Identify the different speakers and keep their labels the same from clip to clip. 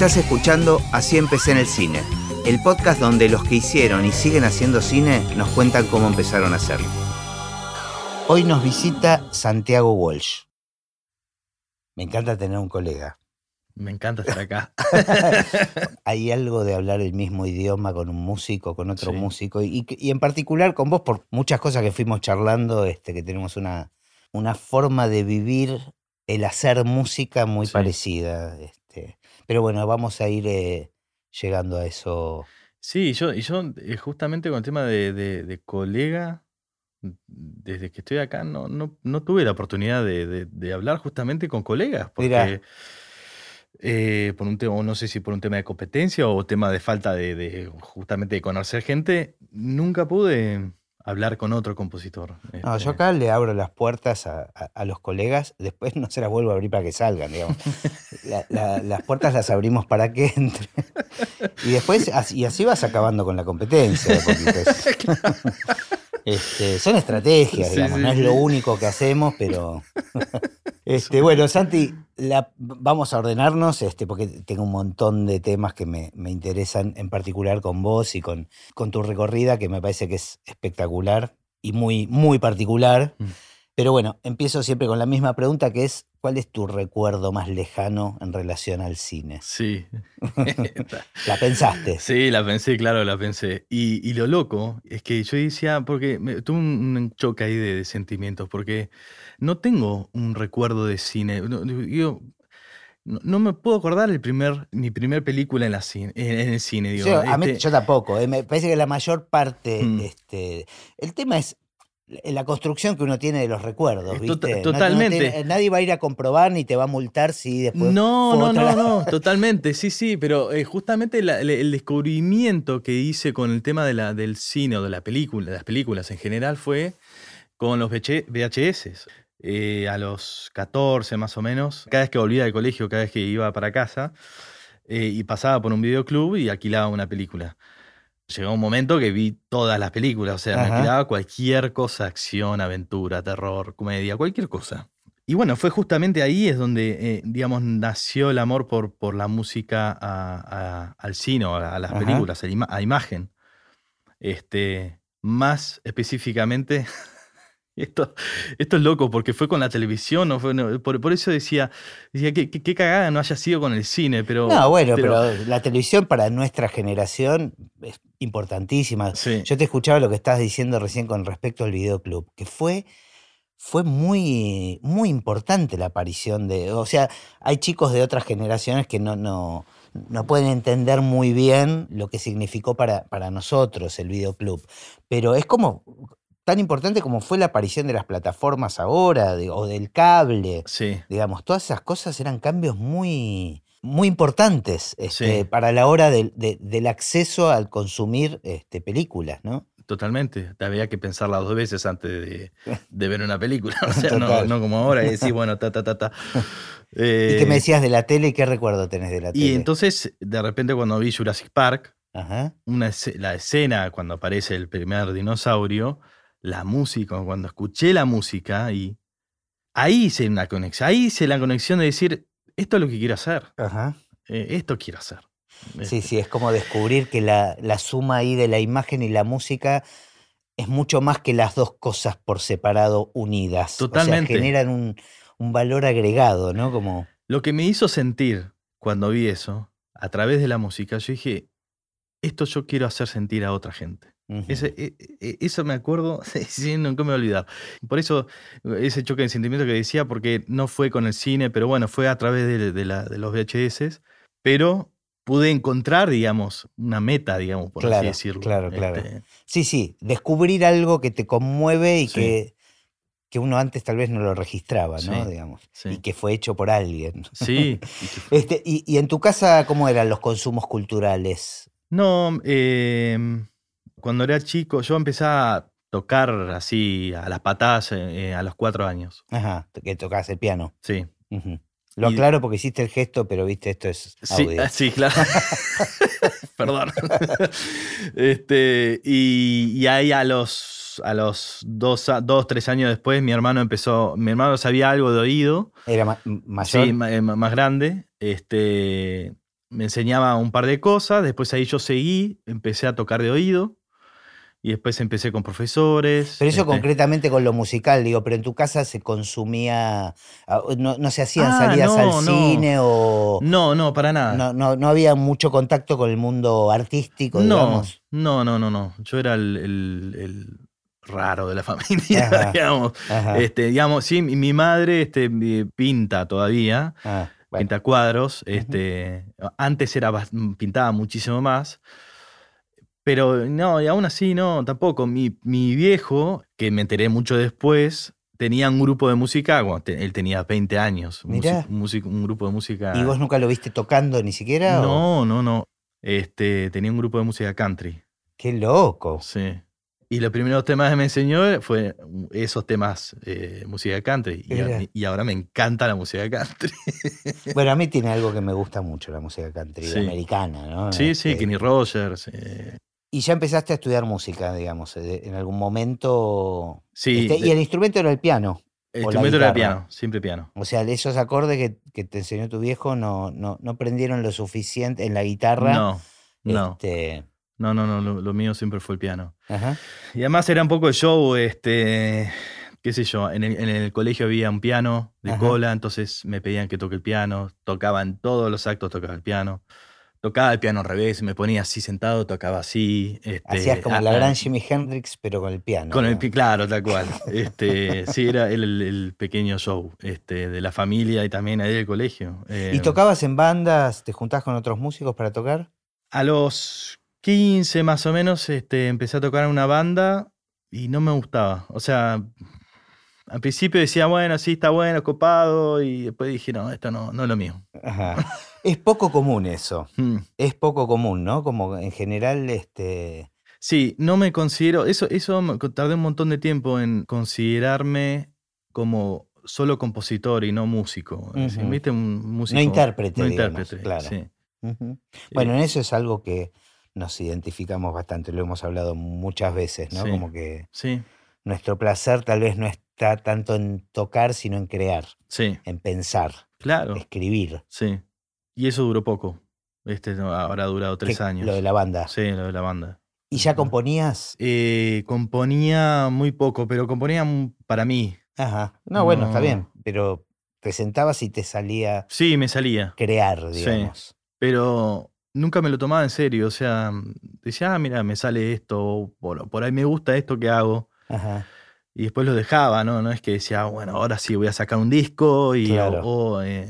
Speaker 1: Estás escuchando Así empecé en el cine, el podcast donde los que hicieron y siguen haciendo cine nos cuentan cómo empezaron a hacerlo. Hoy nos visita Santiago Walsh. Me encanta tener un colega.
Speaker 2: Me encanta estar acá.
Speaker 1: Hay algo de hablar el mismo idioma con un músico, con otro
Speaker 2: Sí.
Speaker 1: músico, y, y en particular con vos, por muchas cosas que fuimos charlando, este, que tenemos una, una forma de vivir el hacer música muy
Speaker 2: Sí.
Speaker 1: parecida. Pero bueno, vamos a ir eh, llegando a eso.
Speaker 2: Sí, yo, y yo eh, justamente con el tema de, de- de colega, desde que estoy acá no, no, no tuve la oportunidad de, de- de hablar justamente con colegas, porque eh, por un tema, no sé si por un tema de competencia o tema de falta de, de justamente de conocer gente, nunca pude hablar con otro compositor.
Speaker 1: No,
Speaker 2: este.
Speaker 1: yo acá le abro las puertas a, a- a los colegas, después no se las vuelvo a abrir para que salgan, digamos. La- la- las puertas las abrimos para que entren. Y después, así, y así vas acabando con la competencia. de. Este, son estrategias,
Speaker 2: Sí,
Speaker 1: digamos,
Speaker 2: sí,
Speaker 1: no es lo único que hacemos, pero. Este, bueno, Santi, la- vamos a ordenarnos, este, porque tengo un montón de temas que me, me interesan, en particular con vos y con, con tu recorrida, que me parece que es espectacular y muy, muy particular.
Speaker 2: Mm.
Speaker 1: Pero bueno, empiezo siempre con la misma pregunta, que es, ¿cuál es tu recuerdo más lejano en relación al cine?
Speaker 2: Sí.
Speaker 1: ¿La pensaste?
Speaker 2: Sí, la pensé, claro, la pensé. Y, y lo loco es que yo decía, porque me- tuve un, choque ahí de, de sentimientos, porque no tengo un recuerdo de cine. No, yo no, me puedo acordar el primer, mi primer película en, la cine, en, el cine. Digo,
Speaker 1: Yo, a mí-
Speaker 2: este,
Speaker 1: yo tampoco, eh, me parece que la mayor parte,
Speaker 2: Mm.
Speaker 1: este, el tema es la construcción que uno tiene de los recuerdos,
Speaker 2: Eh,
Speaker 1: ¿viste?
Speaker 2: tota-
Speaker 1: No- no
Speaker 2: totalmente.
Speaker 1: tiene- nadie va a ir a comprobar ni te va a multar si después
Speaker 2: No, no, no,
Speaker 1: la-
Speaker 2: no, totalmente, sí, sí, pero eh, justamente la- el, descubrimiento que hice con el tema de la, del cine o de la película, de las películas en general fue con los VH VHS. Eh, a los 14 más o menos, cada vez que volvía del colegio, cada vez que iba para casa, eh, y pasaba por un videoclub y alquilaba una película. Llegó un momento que vi todas las películas, o sea, me alquilaba cualquier cosa, acción, aventura, terror, comedia, cualquier cosa. Y bueno, fue justamente ahí es donde, eh, digamos, nació el amor por, por la música a- a- al cine, a, a las
Speaker 1: Ajá.
Speaker 2: películas, a, la ima- a imagen. Este, más específicamente, esto, esto es loco porque fue con la televisión, no fue, no, por, por eso decía, decía qué, qué- qué cagada no haya sido con el cine, pero...
Speaker 1: No, bueno, pero, la televisión para nuestra generación es importantísima.
Speaker 2: Sí.
Speaker 1: Yo te escuchaba lo que estás diciendo recién con respecto al videoclub, que fue, fue muy, muy importante la aparición de. O sea, hay chicos de otras generaciones que no, no, no pueden entender muy bien lo que significó para, para nosotros el videoclub. Pero es como tan importante como fue la aparición de las plataformas ahora, de- o del cable.
Speaker 2: Sí.
Speaker 1: Digamos, todas esas cosas eran cambios muy, muy importantes este,
Speaker 2: Sí.
Speaker 1: para la hora del, de- del acceso al consumir este, películas, ¿no?
Speaker 2: Totalmente. Te había que pensarla dos veces antes de, de ver una película. O sea, no, como ahora y decir, bueno, ta, ta, ta, ta.
Speaker 1: ¿Y qué
Speaker 2: Eh,
Speaker 1: me decías de la tele qué recuerdo tenés de la tele?
Speaker 2: y entonces, de repente, cuando vi Jurassic Park,
Speaker 1: Ajá.
Speaker 2: una la escena cuando aparece el primer dinosaurio, la música, cuando escuché la música, y ahí hice una conexión. Ahí hice la conexión de decir, esto es lo que quiero hacer.
Speaker 1: Ajá.
Speaker 2: eh, esto quiero hacer.
Speaker 1: Sí,
Speaker 2: Este,
Speaker 1: sí, es como descubrir que la, la suma ahí de la imagen y la música es mucho más que las dos cosas por separado unidas.
Speaker 2: Totalmente.
Speaker 1: O sea, generan un, un valor agregado, ¿no? Como.
Speaker 2: Lo que me hizo sentir cuando vi eso, a través de la música, yo dije, esto yo quiero hacer sentir a otra gente. E- e- eso me acuerdo, sí, nunca me voy a olvidar. Por eso, ese choque de sentimiento que decía, porque no fue con el cine, pero bueno, fue a través de, de la- de los VHS, pero pude encontrar, digamos, una meta, digamos, por así decirlo.
Speaker 1: claro, claro.
Speaker 2: Este,
Speaker 1: Sí, sí, descubrir algo que te conmueve y
Speaker 2: Sí.
Speaker 1: que, que uno antes tal vez no lo registraba, ¿no?
Speaker 2: Sí,
Speaker 1: Digamos.
Speaker 2: sí.
Speaker 1: Y que fue hecho por alguien.
Speaker 2: sí.
Speaker 1: Este, y, y en tu casa, ¿cómo eran los consumos culturales?
Speaker 2: No, eh, cuando era chico, yo empecé a tocar así a las patadas eh, a los cuatro años.
Speaker 1: Ajá, que tocabas el piano.
Speaker 2: Sí.
Speaker 1: Lo
Speaker 2: Y-
Speaker 1: aclaro porque hiciste el gesto, pero viste, esto es
Speaker 2: Sí,
Speaker 1: audio.
Speaker 2: ah, sí, claro. Perdón. este, y, y ahí a los, a los dos, a- dos, tres años después, mi hermano empezó, mi hermano sabía algo de oído,
Speaker 1: Era ma- mayor.
Speaker 2: sí, eh, ma- más grande, este, me enseñaba un par de cosas, después ahí yo seguí, empecé a tocar de oído y después empecé con profesores.
Speaker 1: Pero eso
Speaker 2: este,
Speaker 1: concretamente con lo musical, digo, pero en tu casa se consumía, ah, no, no se hacían
Speaker 2: Ah,
Speaker 1: salidas
Speaker 2: no,
Speaker 1: al
Speaker 2: no.
Speaker 1: cine o
Speaker 2: No, no, para nada.
Speaker 1: no, no, no había mucho contacto con el mundo artístico,
Speaker 2: No,
Speaker 1: digamos.
Speaker 2: no, no, no, no. Yo era el, el- el raro de la familia,
Speaker 1: Ajá.
Speaker 2: digamos.
Speaker 1: Ajá.
Speaker 2: Este, digamos, sí, mi, madre este, pinta todavía,
Speaker 1: Ah, bueno.
Speaker 2: pinta cuadros. Este, Antes era pintaba muchísimo más. Pero no, y aún así no, tampoco. Mi, mi viejo, que me enteré mucho después, tenía un grupo de música, te- él tenía 20 años. un un, grupo de música.
Speaker 1: ¿Y vos nunca lo viste tocando ni siquiera? o-
Speaker 2: No, no, no. Este, tenía un grupo de música country.
Speaker 1: Qué loco.
Speaker 2: Sí. Y los primeros temas que me enseñó fue esos temas eh, música country. Y, y ahora me encanta la música country.
Speaker 1: Bueno, a mí tiene algo que me gusta mucho, la música country
Speaker 2: Sí.
Speaker 1: americana, ¿no?
Speaker 2: Sí, sí,
Speaker 1: Este,
Speaker 2: Kenny Rogers. eh,
Speaker 1: Y ya empezaste a estudiar música, digamos, eh, en algún momento.
Speaker 2: sí,
Speaker 1: Este, y
Speaker 2: de-
Speaker 1: el instrumento era el piano.
Speaker 2: el instrumento era el piano, siempre piano.
Speaker 1: O sea, esos acordes que, que te enseñó tu viejo no, no, no prendieron lo suficiente en la guitarra.
Speaker 2: No, no,
Speaker 1: Este,
Speaker 2: no, no, no, lo, lo mío siempre fue el piano.
Speaker 1: ajá.
Speaker 2: Y además era un poco de show, este, qué sé yo, en el, en el colegio había un piano de
Speaker 1: Ajá.
Speaker 2: cola, entonces me pedían que toque el piano, tocaba en todos los actos, tocaba el piano. Tocaba el piano al revés, me ponía así sentado, tocaba así. Este,
Speaker 1: Hacías como
Speaker 2: ah,
Speaker 1: la gran Jimi Hendrix, pero con el piano.
Speaker 2: Con el
Speaker 1: ¿no?
Speaker 2: pi- claro, tal cual. Este, sí, era el, el- el pequeño show este, de la familia y también ahí del colegio.
Speaker 1: ¿Y
Speaker 2: Eh,
Speaker 1: tocabas en bandas? ¿Te juntás con otros músicos para tocar?
Speaker 2: A los 15 más o menos este, empecé a tocar en una banda y no me gustaba. O sea, al principio decía, bueno, sí, está bueno, copado, y después dije, no, esto no, no es lo mío.
Speaker 1: Ajá. Es poco común eso.
Speaker 2: Mm.
Speaker 1: Es poco común, ¿no? Como en general, este.
Speaker 2: Sí, no me considero, eso, eso tardé un montón de tiempo en considerarme como solo compositor y no músico. Decir,
Speaker 1: Ujú.
Speaker 2: ¿Viste? Un músico.
Speaker 1: intérprete,
Speaker 2: No
Speaker 1: digamos,
Speaker 2: intérprete,
Speaker 1: claro.
Speaker 2: sí.
Speaker 1: Ujú. Bueno, en eso es algo que nos identificamos bastante, lo hemos hablado muchas veces, ¿no?
Speaker 2: Sí.
Speaker 1: Como que
Speaker 2: Sí,
Speaker 1: nuestro placer tal vez no está tanto en tocar, sino en crear,
Speaker 2: sí,
Speaker 1: en pensar,
Speaker 2: claro,
Speaker 1: escribir.
Speaker 2: sí. Y eso duró poco. Este no, ahora ha durado tres
Speaker 1: Que-
Speaker 2: años.
Speaker 1: Lo de la banda.
Speaker 2: Sí, lo de la banda.
Speaker 1: ¿Y ya componías?
Speaker 2: Eh, componía muy poco, pero componía para mí.
Speaker 1: Ajá. No, bueno, está bien, pero te sentabas y te salía
Speaker 2: Sí, me salía.
Speaker 1: crear,
Speaker 2: Sí.
Speaker 1: digamos.
Speaker 2: Pero nunca me lo tomaba en serio. O sea, decía, ah, mira, me sale esto, por, por ahí me gusta esto que hago.
Speaker 1: Ajá.
Speaker 2: Y después lo dejaba, ¿no? No es que decía, "Ah, bueno, ahora sí voy a sacar un disco y. o-
Speaker 1: Claro.
Speaker 2: o, eh,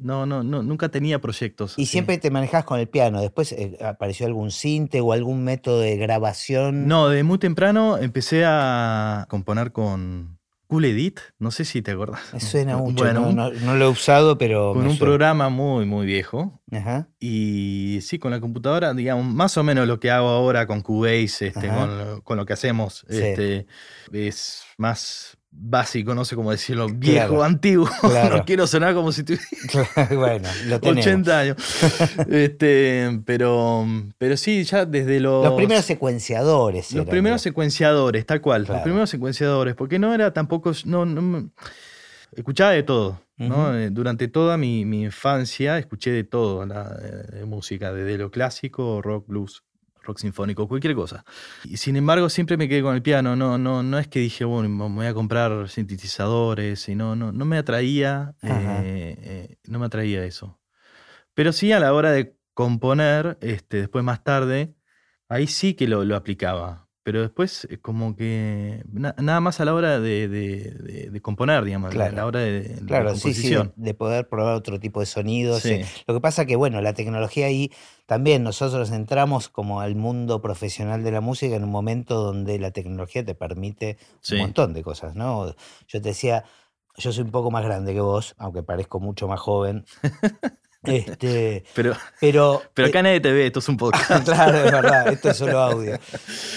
Speaker 2: no, no, no, nunca tenía proyectos.
Speaker 1: Y
Speaker 2: así.
Speaker 1: siempre te manejabas con el piano. Después eh, apareció algún cinte o algún método de grabación.
Speaker 2: No, de muy temprano empecé a componer con Cool Edit. No sé si te acordás.
Speaker 1: Me suena mucho.
Speaker 2: Bueno,
Speaker 1: no,
Speaker 2: un-
Speaker 1: no- no lo he usado, pero.
Speaker 2: con un
Speaker 1: suena.
Speaker 2: programa muy, muy viejo.
Speaker 1: Ajá.
Speaker 2: Y sí, con la computadora, digamos, más o menos lo que hago ahora con Cubase, este, con, lo- con lo que hacemos,
Speaker 1: Sí.
Speaker 2: este, es más básico, no sé cómo decirlo, viejo,
Speaker 1: Claro.
Speaker 2: antiguo.
Speaker 1: Claro.
Speaker 2: no quiero sonar como si tuviera
Speaker 1: bueno, lo tenemos.
Speaker 2: 80 años. este, pero, pero sí, ya desde los...
Speaker 1: Los primeros secuenciadores.
Speaker 2: Los
Speaker 1: eran,
Speaker 2: primeros secuenciadores, tal cual.
Speaker 1: Claro.
Speaker 2: Los primeros secuenciadores, porque no era tampoco. No, no escuchaba de todo. ¿no? Eh, Durante toda mi, mi infancia escuché de todo, la, eh, de música, desde lo clásico, rock, blues, rock sinfónico, cualquier cosa. Y sin embargo, siempre me quedé con el piano. No, no, no es que dije, bueno, me voy a comprar sintetizadores, y no, no, no me atraía, eh, eh, no me atraía eso. Pero sí a la hora de componer, este, después más tarde, ahí sí que lo, lo aplicaba. Pero después, eh, como que na- nada más a la hora de, de- de- de componer, digamos, a
Speaker 1: Claro.
Speaker 2: la hora de, la
Speaker 1: Claro, sí, sí, de,
Speaker 2: composición.
Speaker 1: de poder probar otro tipo de sonidos.
Speaker 2: Sí.
Speaker 1: eh. Lo que pasa que, bueno, la tecnología ahí también nosotros entramos como al mundo profesional de la música en un momento donde la tecnología te permite un montón de cosas, ¿no? Yo te decía, yo soy un poco más grande que vos, aunque parezco mucho más joven. este,
Speaker 2: Pero,
Speaker 1: pero
Speaker 2: pero
Speaker 1: eh,
Speaker 2: acá nadie te ve, esto es un podcast.
Speaker 1: claro, es verdad, esto es solo audio.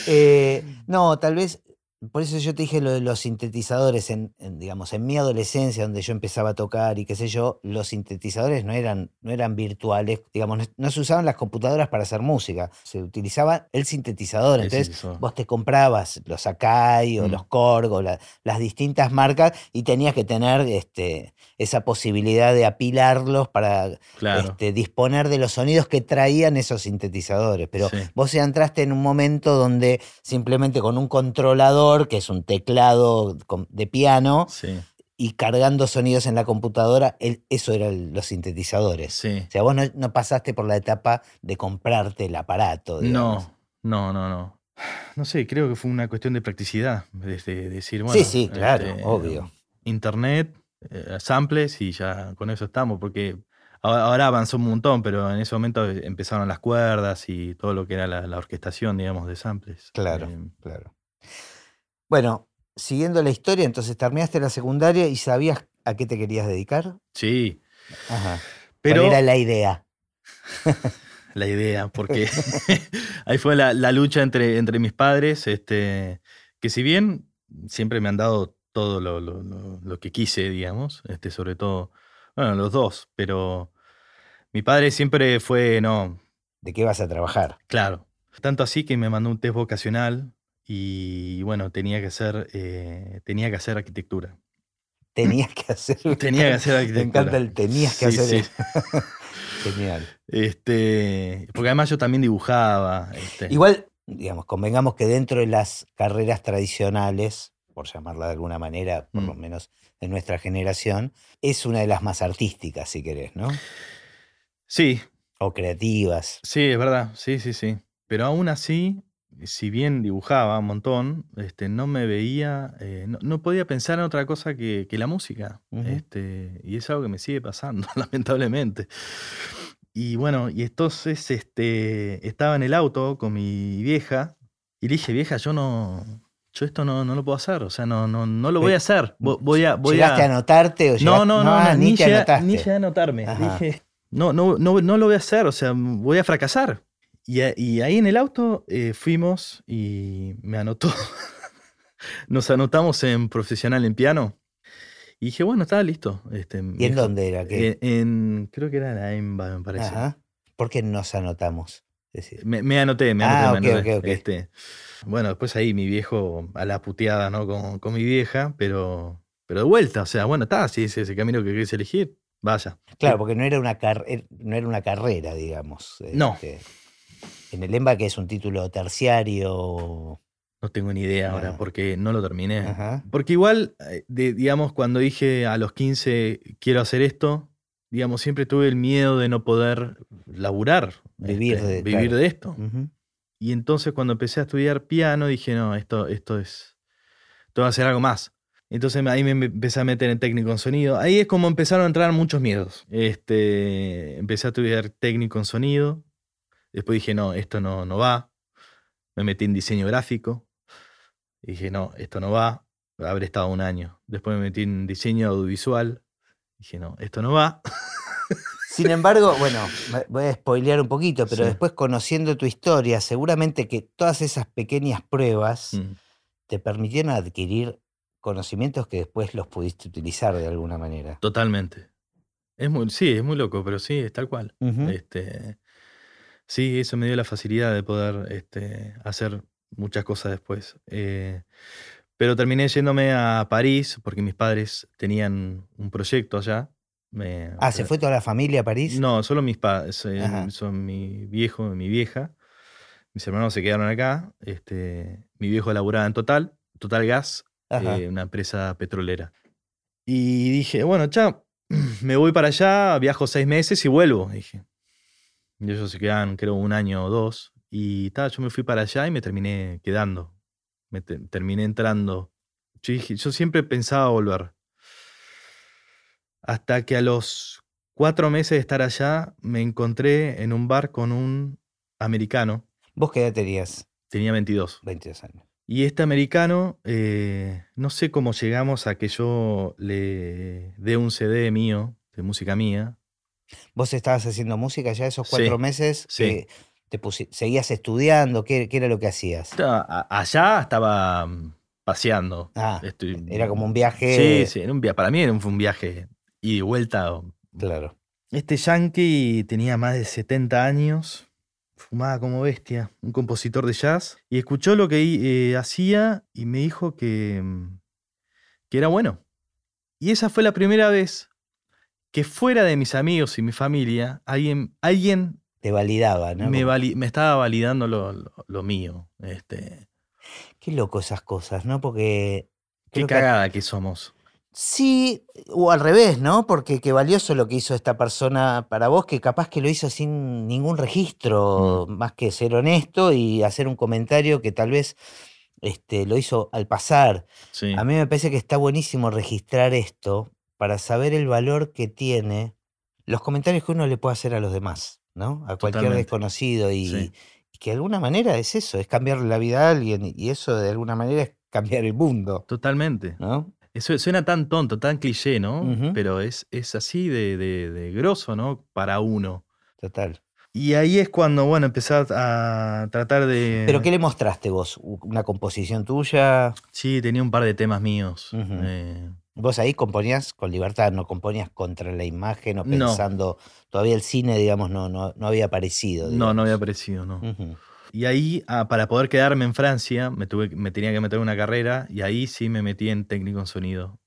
Speaker 1: Eh, no, tal vez por eso yo te dije lo de los sintetizadores, en, en, digamos, en mi adolescencia, donde yo empezaba a tocar y qué sé yo, los sintetizadores no eran, no eran virtuales, digamos, no, no se usaban las computadoras para hacer música, se utilizaba el sintetizador. Entonces vos te comprabas los Akai o
Speaker 2: Mm.
Speaker 1: los Korg la- las distintas marcas y tenías que tener este, esa posibilidad de apilarlos para
Speaker 2: Claro.
Speaker 1: este, disponer de los sonidos que traían esos sintetizadores. Pero
Speaker 2: Sí.
Speaker 1: vos entraste en un momento donde simplemente con un controlador, que es un teclado de piano,
Speaker 2: Sí,
Speaker 1: y cargando sonidos en la computadora, el- eso eran los sintetizadores.
Speaker 2: sí.
Speaker 1: O sea, vos no, no pasaste por la etapa de comprarte el aparato. digamos.
Speaker 2: No, no, no, no. No sé, creo que fue una cuestión de practicidad. De, de decir, bueno.
Speaker 1: sí, sí, claro,
Speaker 2: este,
Speaker 1: obvio.
Speaker 2: Internet, eh, samples y ya con eso estamos. Porque ahora, ahora avanzó un montón, pero en ese momento empezaron las cuerdas y todo lo que era la, la orquestación, digamos, de samples.
Speaker 1: Claro,
Speaker 2: Eh,
Speaker 1: claro. Bueno, siguiendo la historia, entonces terminaste la secundaria y sabías a qué te querías dedicar.
Speaker 2: sí,
Speaker 1: Ajá.
Speaker 2: pero
Speaker 1: ¿Cuál era la idea?
Speaker 2: la idea, porque ahí fue la, la lucha entre, entre mis padres, este, que si bien siempre me han dado todo lo, lo- lo- lo que quise, digamos, este, sobre todo, bueno, los dos, pero mi padre siempre fue, no,
Speaker 1: ¿De qué vas a trabajar?
Speaker 2: claro, tanto así que me mandó un test vocacional y bueno, tenía que hacer, eh, tenía que hacer arquitectura.
Speaker 1: Tenías que hacer.
Speaker 2: Tenía que hacer
Speaker 1: Me
Speaker 2: arquitectura.
Speaker 1: encanta el tenías que
Speaker 2: Sí,
Speaker 1: hacer.
Speaker 2: sí.
Speaker 1: Genial.
Speaker 2: Este, porque además yo también dibujaba. este,
Speaker 1: Igual, digamos, convengamos que dentro de las carreras tradicionales, por llamarla de alguna manera, por lo
Speaker 2: Mm.
Speaker 1: menos de nuestra generación, es una de las más artísticas, si querés, ¿no?
Speaker 2: Sí,
Speaker 1: O creativas.
Speaker 2: Sí, es verdad, sí, sí, sí. Pero aún así, si bien dibujaba un montón, este, no me veía, eh, no, no podía pensar en otra cosa que, que la música.
Speaker 1: Ujú.
Speaker 2: este, y es algo que me sigue pasando, lamentablemente. Y bueno, y entonces este, estaba en el auto con mi vieja y le dije, vieja, yo no, yo esto no, no lo puedo hacer, o sea, no, no, no lo voy a hacer. Vo- Voy a, voy
Speaker 1: ¿Llegaste a, anotarte o
Speaker 2: no,
Speaker 1: llegaste-
Speaker 2: no, no,
Speaker 1: ah,
Speaker 2: no,
Speaker 1: ni,
Speaker 2: ni,
Speaker 1: te
Speaker 2: llegué, ni llegué a anotarme.
Speaker 1: Ajá.
Speaker 2: Dije, no, no, no, no lo voy a hacer, o sea, voy a fracasar. Y, a- y ahí en el auto eh, fuimos y me anotó. Nos anotamos en profesional en piano. Y dije, bueno, estaba listo. Este,
Speaker 1: ¿Y en dónde era? ¿Qué?
Speaker 2: En, en- creo que era la EMBA, me parece.
Speaker 1: Ajá. ¿Por qué nos anotamos? Decir,
Speaker 2: Me, me anoté, me
Speaker 1: Ah,
Speaker 2: anoté, me anoté.
Speaker 1: ok, ok.
Speaker 2: Este, bueno, después ahí mi viejo a la puteada, ¿no? Con, con mi vieja, pero, pero de vuelta, o sea, bueno, está, si ese es el camino que querés elegir, vaya.
Speaker 1: Claro, porque no era una, car- er- no era una carrera, digamos.
Speaker 2: No.
Speaker 1: este, en el EMBA, que es un título terciario.
Speaker 2: No tengo ni idea ahora
Speaker 1: Ah.
Speaker 2: porque no lo terminé.
Speaker 1: Ajá.
Speaker 2: Porque igual, eh, de- digamos, cuando dije a los 15 quiero hacer esto, digamos, siempre tuve el miedo de no poder laburar,
Speaker 1: Vivir
Speaker 2: este,
Speaker 1: de-
Speaker 2: vivir
Speaker 1: claro.
Speaker 2: de esto.
Speaker 1: Ujú.
Speaker 2: Y entonces cuando empecé a estudiar piano dije, no, esto, esto es, esto va a ser algo más. Entonces ahí me empecé a meter en técnico en sonido. Ahí es como empezaron a entrar muchos miedos. Este, empecé a estudiar técnico en sonido. Después dije, no, esto no, no va. Me metí en diseño gráfico. Dije, no, esto no va. Habré estado un año. Después me metí en diseño audiovisual. Dije, no, esto no va.
Speaker 1: Sin embargo, bueno, voy a spoilear un poquito, pero
Speaker 2: Sí.
Speaker 1: después conociendo tu historia, seguramente que todas esas pequeñas pruebas
Speaker 2: Mm.
Speaker 1: te permitieron adquirir conocimientos que después los pudiste utilizar de alguna manera.
Speaker 2: Totalmente. Es muy, sí, es muy loco, pero sí, es tal cual.
Speaker 1: Ujú.
Speaker 2: Este, sí, eso me dio la facilidad de poder este, hacer muchas cosas después. Eh, pero terminé yéndome a París porque mis padres tenían un proyecto allá. Me-
Speaker 1: Ah, ¿se fue toda la familia a París?
Speaker 2: No, solo mis padres, eh, son mi viejo y mi vieja. Mis hermanos se quedaron acá. Este, mi viejo laburaba en Total, Total Gas, eh, una empresa petrolera. Y dije, bueno, chao, me voy para allá, viajo seis meses y vuelvo, dije. Y ellos se quedan, creo, un año o dos. Y tal, yo me fui para allá y me terminé quedando. Me te- terminé entrando. Yo, dije, yo siempre pensaba volver. Hasta que a los cuatro meses de estar allá me encontré en un bar con un americano.
Speaker 1: ¿Vos qué edad tenías?
Speaker 2: Tenía 22.
Speaker 1: 22 años.
Speaker 2: Y este americano, eh, no sé cómo llegamos a que yo le dé un CD mío, de música mía.
Speaker 1: ¿Vos estabas haciendo música ya esos
Speaker 2: Sí,
Speaker 1: cuatro meses?
Speaker 2: sí.
Speaker 1: que te pusi- ¿Seguías estudiando? ¿Qué, qué era lo que hacías?
Speaker 2: Allá estaba, mm, paseando.
Speaker 1: Ah,
Speaker 2: Estoy-
Speaker 1: era como un viaje.
Speaker 2: Sí, sí, era un via- para mí era un, fue un viaje y vuelta.
Speaker 1: Claro.
Speaker 2: Este yankee tenía más de 70 años, fumaba como bestia, un compositor de jazz, y escuchó lo que eh, hacía y me dijo que, mm, que era bueno. Y esa fue la primera vez que fuera de mis amigos y mi familia, alguien, alguien
Speaker 1: Te validaba, ¿no?
Speaker 2: me, vali- me estaba validando lo, lo- lo mío. Este,
Speaker 1: Qué loco esas cosas, ¿no? Porque.
Speaker 2: qué
Speaker 1: que-
Speaker 2: cagada que somos.
Speaker 1: Sí, o al revés, ¿no? Porque qué valioso lo que hizo esta persona para vos, que capaz que lo hizo sin ningún registro,
Speaker 2: Mm.
Speaker 1: más que ser honesto y hacer un comentario que tal vez este, lo hizo al pasar.
Speaker 2: Sí.
Speaker 1: A mí me parece que está buenísimo registrar esto para saber el valor que tiene los comentarios que uno le puede hacer a los demás, ¿no? A cualquier
Speaker 2: Totalmente.
Speaker 1: desconocido y,
Speaker 2: Sí.
Speaker 1: y que de alguna manera es eso, es cambiarle la vida a alguien y eso de alguna manera es cambiar el mundo,
Speaker 2: Totalmente.
Speaker 1: ¿no?
Speaker 2: Eso suena tan tonto, tan cliché, ¿no? Pero es, es así de, de, de grosso, ¿no? Para uno.
Speaker 1: Total.
Speaker 2: Y ahí es cuando, bueno, empecé a tratar de...
Speaker 1: ¿Pero qué le mostraste vos? ¿Una composición tuya?
Speaker 2: Sí, tenía un par de temas míos. Eh,
Speaker 1: Vos ahí componías con libertad, no componías contra la imagen o
Speaker 2: No.
Speaker 1: pensando, todavía el cine, digamos, no, no, no había aparecido.
Speaker 2: no, no había aparecido, no. Y ahí, ah, para poder quedarme en Francia, me, tuve, me tenía que meter en una carrera y ahí sí me metí en técnico en sonido.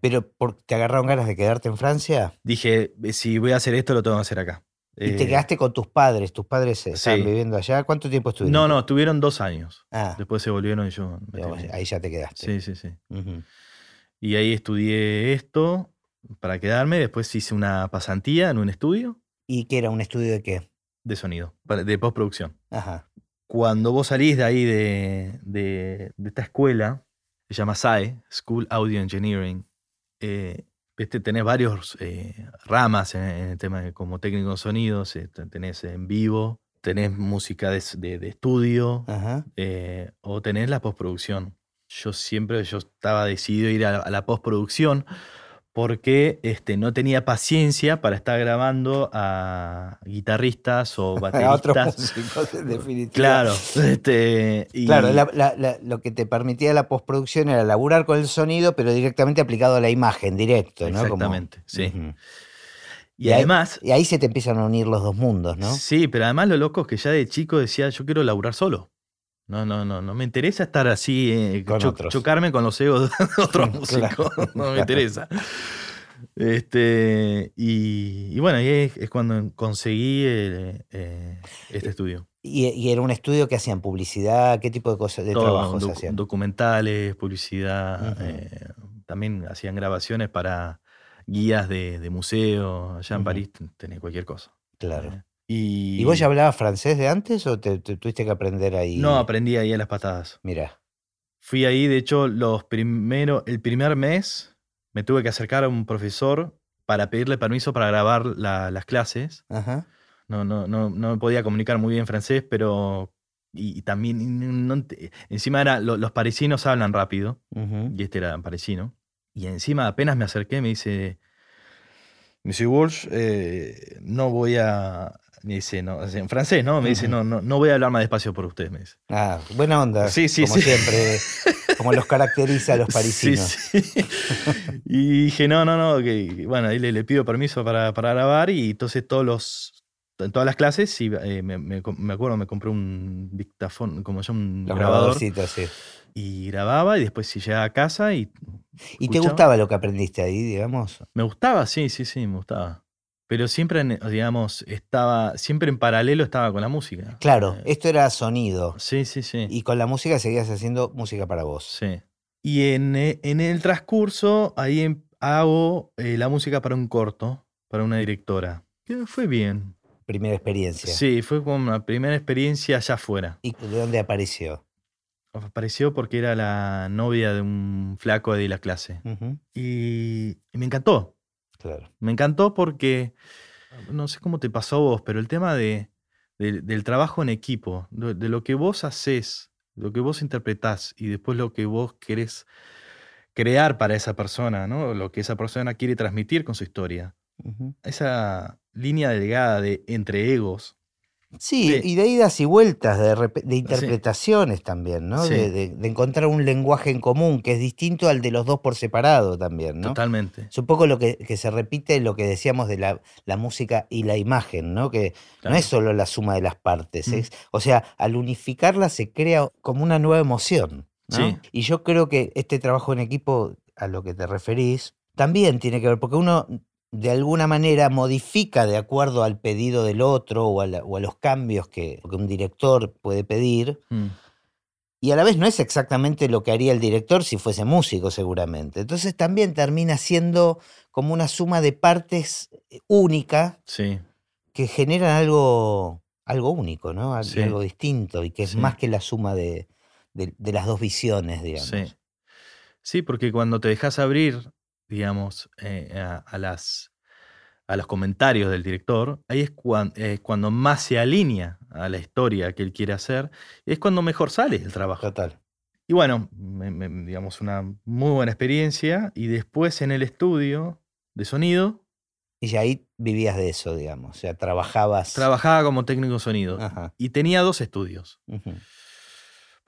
Speaker 1: ¿Pero por, te agarraron ganas de quedarte en Francia?
Speaker 2: Dije, "Eh, si voy a hacer esto, lo tengo que hacer acá.
Speaker 1: Y te
Speaker 2: Eh,
Speaker 1: quedaste con tus padres, tus padres estaban
Speaker 2: sí.
Speaker 1: viviendo allá. ¿Cuánto tiempo estuvieron?
Speaker 2: No, no, tuvieron dos años.
Speaker 1: Ah,
Speaker 2: Después se volvieron y yo...
Speaker 1: ahí ya te quedaste.
Speaker 2: Sí, sí, sí. Y ahí estudié esto para quedarme. Después hice una pasantía en un estudio
Speaker 1: ¿Y qué era? ¿Un estudio de qué?
Speaker 2: de sonido, de postproducción.
Speaker 1: Ajá.
Speaker 2: Cuando vos salís de ahí de, de- de esta escuela, se llama SAE, School Audio Engineering, eh, viste, tenés varios eh, ramas en, en el tema de como técnico en sonidos, eh, te- tenés en vivo, tenés música de, de- de estudio,
Speaker 1: Ajá.
Speaker 2: o tenés la postproducción. Yo siempre yo estaba decidido a ir a la, a la postproducción porque este, no tenía paciencia para estar grabando a guitarristas o
Speaker 1: A otros
Speaker 2: bateristas.
Speaker 1: músicos, en definitiva.
Speaker 2: Claro, este, y-
Speaker 1: Claro, la- la- la- lo que te permitía la postproducción era laburar con el sonido, pero directamente aplicado a la imagen, directo, ¿no? Como-
Speaker 2: Exactamente, sí. Y
Speaker 1: y ahí-
Speaker 2: además,
Speaker 1: Y ahí se te empiezan a unir los dos mundos, ¿no?
Speaker 2: sí, pero además lo loco es que ya de chico decía, yo quiero laburar solo. No, no, no, no me interesa estar así, eh,
Speaker 1: Con
Speaker 2: cho-
Speaker 1: otros.
Speaker 2: chocarme con los egos de otros
Speaker 1: Claro,
Speaker 2: músicos. No me interesa. Este, y, y bueno, ahí es, es cuando conseguí eh, eh, este estudio.
Speaker 1: Y, y era un estudio que hacían publicidad, ¿qué tipo de cosas, de
Speaker 2: Todo,
Speaker 1: trabajos hacían?
Speaker 2: documentales, publicidad, eh, también hacían grabaciones para guías de, de museo. Allá en. París ten- tenés cualquier cosa.
Speaker 1: Claro.
Speaker 2: Y,
Speaker 1: ¿Y vos ya hablabas francés de antes o te, te tuviste que aprender ahí?
Speaker 2: No, aprendí ahí a las patadas.
Speaker 1: Mira,
Speaker 2: Fui ahí, de hecho, los primero, el primer mes me tuve que acercar a un profesor para pedirle permiso para grabar la- las clases.
Speaker 1: ajá.
Speaker 2: No, no, no, no me podía comunicar muy bien francés, pero. Y, y también. no encima era. lo- los parisinos hablan rápido. Y este era parisino. Y encima apenas me acerqué, me dice. Monsieur Walsh, eh, no voy a. Me dice, no, en francés, ¿no? Me dice, no, no, no voy a hablar más despacio por usted, me dice.
Speaker 1: Ah, buena onda.
Speaker 2: Sí, sí,
Speaker 1: como
Speaker 2: sí.
Speaker 1: siempre, como los caracteriza a los parisinos.
Speaker 2: Sí, sí. y dije, no, no, no, que bueno, ahí le, le pido permiso para, para grabar y entonces todos los, en todas las clases, sí, eh, me, me acuerdo, me compré un dictafón, como yo, un
Speaker 1: Los
Speaker 2: grabador,
Speaker 1: sí.
Speaker 2: y grababa y después si llegaba a casa y...
Speaker 1: ¿Y te gustaba lo que aprendiste ahí, digamos?
Speaker 2: Me gustaba, sí, sí, sí, me gustaba. Pero siempre, digamos, estaba, siempre en paralelo estaba con la música.
Speaker 1: Claro,
Speaker 2: Eh,
Speaker 1: esto era sonido.
Speaker 2: Sí, sí, sí.
Speaker 1: Y con la música seguías haciendo música para vos.
Speaker 2: Sí. Y en, eh, en el transcurso, ahí em- hago eh, la música para un corto, para una directora. Que fue bien.
Speaker 1: Primera experiencia.
Speaker 2: Sí, fue como una primera experiencia allá afuera.
Speaker 1: ¿Y de dónde apareció?
Speaker 2: Apareció porque era la novia de un flaco de la clase. Y me encantó.
Speaker 1: Claro.
Speaker 2: Me encantó porque, no sé cómo te pasó a vos, pero el tema de, de- del trabajo en equipo, de, de lo que vos haces, lo que vos interpretás y después lo que vos querés crear para esa persona, ¿no? Lo que esa persona quiere transmitir con su historia. Esa línea delgada de entre egos
Speaker 1: Sí, y de idas y vueltas, de, de interpretaciones también, ¿no?
Speaker 2: Sí.
Speaker 1: De, encontrar un lenguaje en común que es distinto al de los dos por separado también, ¿no?
Speaker 2: Totalmente.
Speaker 1: Es un poco lo que, que se repite lo que decíamos de la, la música y la imagen, ¿no? Que
Speaker 2: Claro.
Speaker 1: no es solo la suma de las partes.
Speaker 2: Mm.
Speaker 1: o sea, al unificarla se crea como una nueva emoción. ¿no?
Speaker 2: Sí.
Speaker 1: Y yo creo que este trabajo en equipo a lo que te referís también tiene que ver, porque uno de alguna manera modifica de acuerdo al pedido del otro o a, la- o a los cambios que, que un director puede pedir.
Speaker 2: Mm.
Speaker 1: Y a la vez no es exactamente lo que haría el director si fuese músico, seguramente. Entonces también termina siendo como una suma de partes eh, única
Speaker 2: Sí,
Speaker 1: que generan algo, algo único, ¿no?
Speaker 2: Sí.
Speaker 1: Algo distinto y que es
Speaker 2: Sí.
Speaker 1: más que la suma de, de- de las dos visiones, digamos.
Speaker 2: sí. Sí, porque cuando te dejas abrir, digamos, eh, a, a las, a los comentarios del director, ahí es cuan- eh, cuando más se alinea a la historia que él quiere hacer, y es cuando mejor sale el trabajo.
Speaker 1: Total.
Speaker 2: Y bueno, me- me- digamos, una muy buena experiencia. Y después en el estudio de sonido,
Speaker 1: Y ahí vivías de eso, digamos. O sea, trabajabas.
Speaker 2: trabajaba como técnico de sonido.
Speaker 1: Ajá.
Speaker 2: Y tenía dos estudios.
Speaker 1: ujú.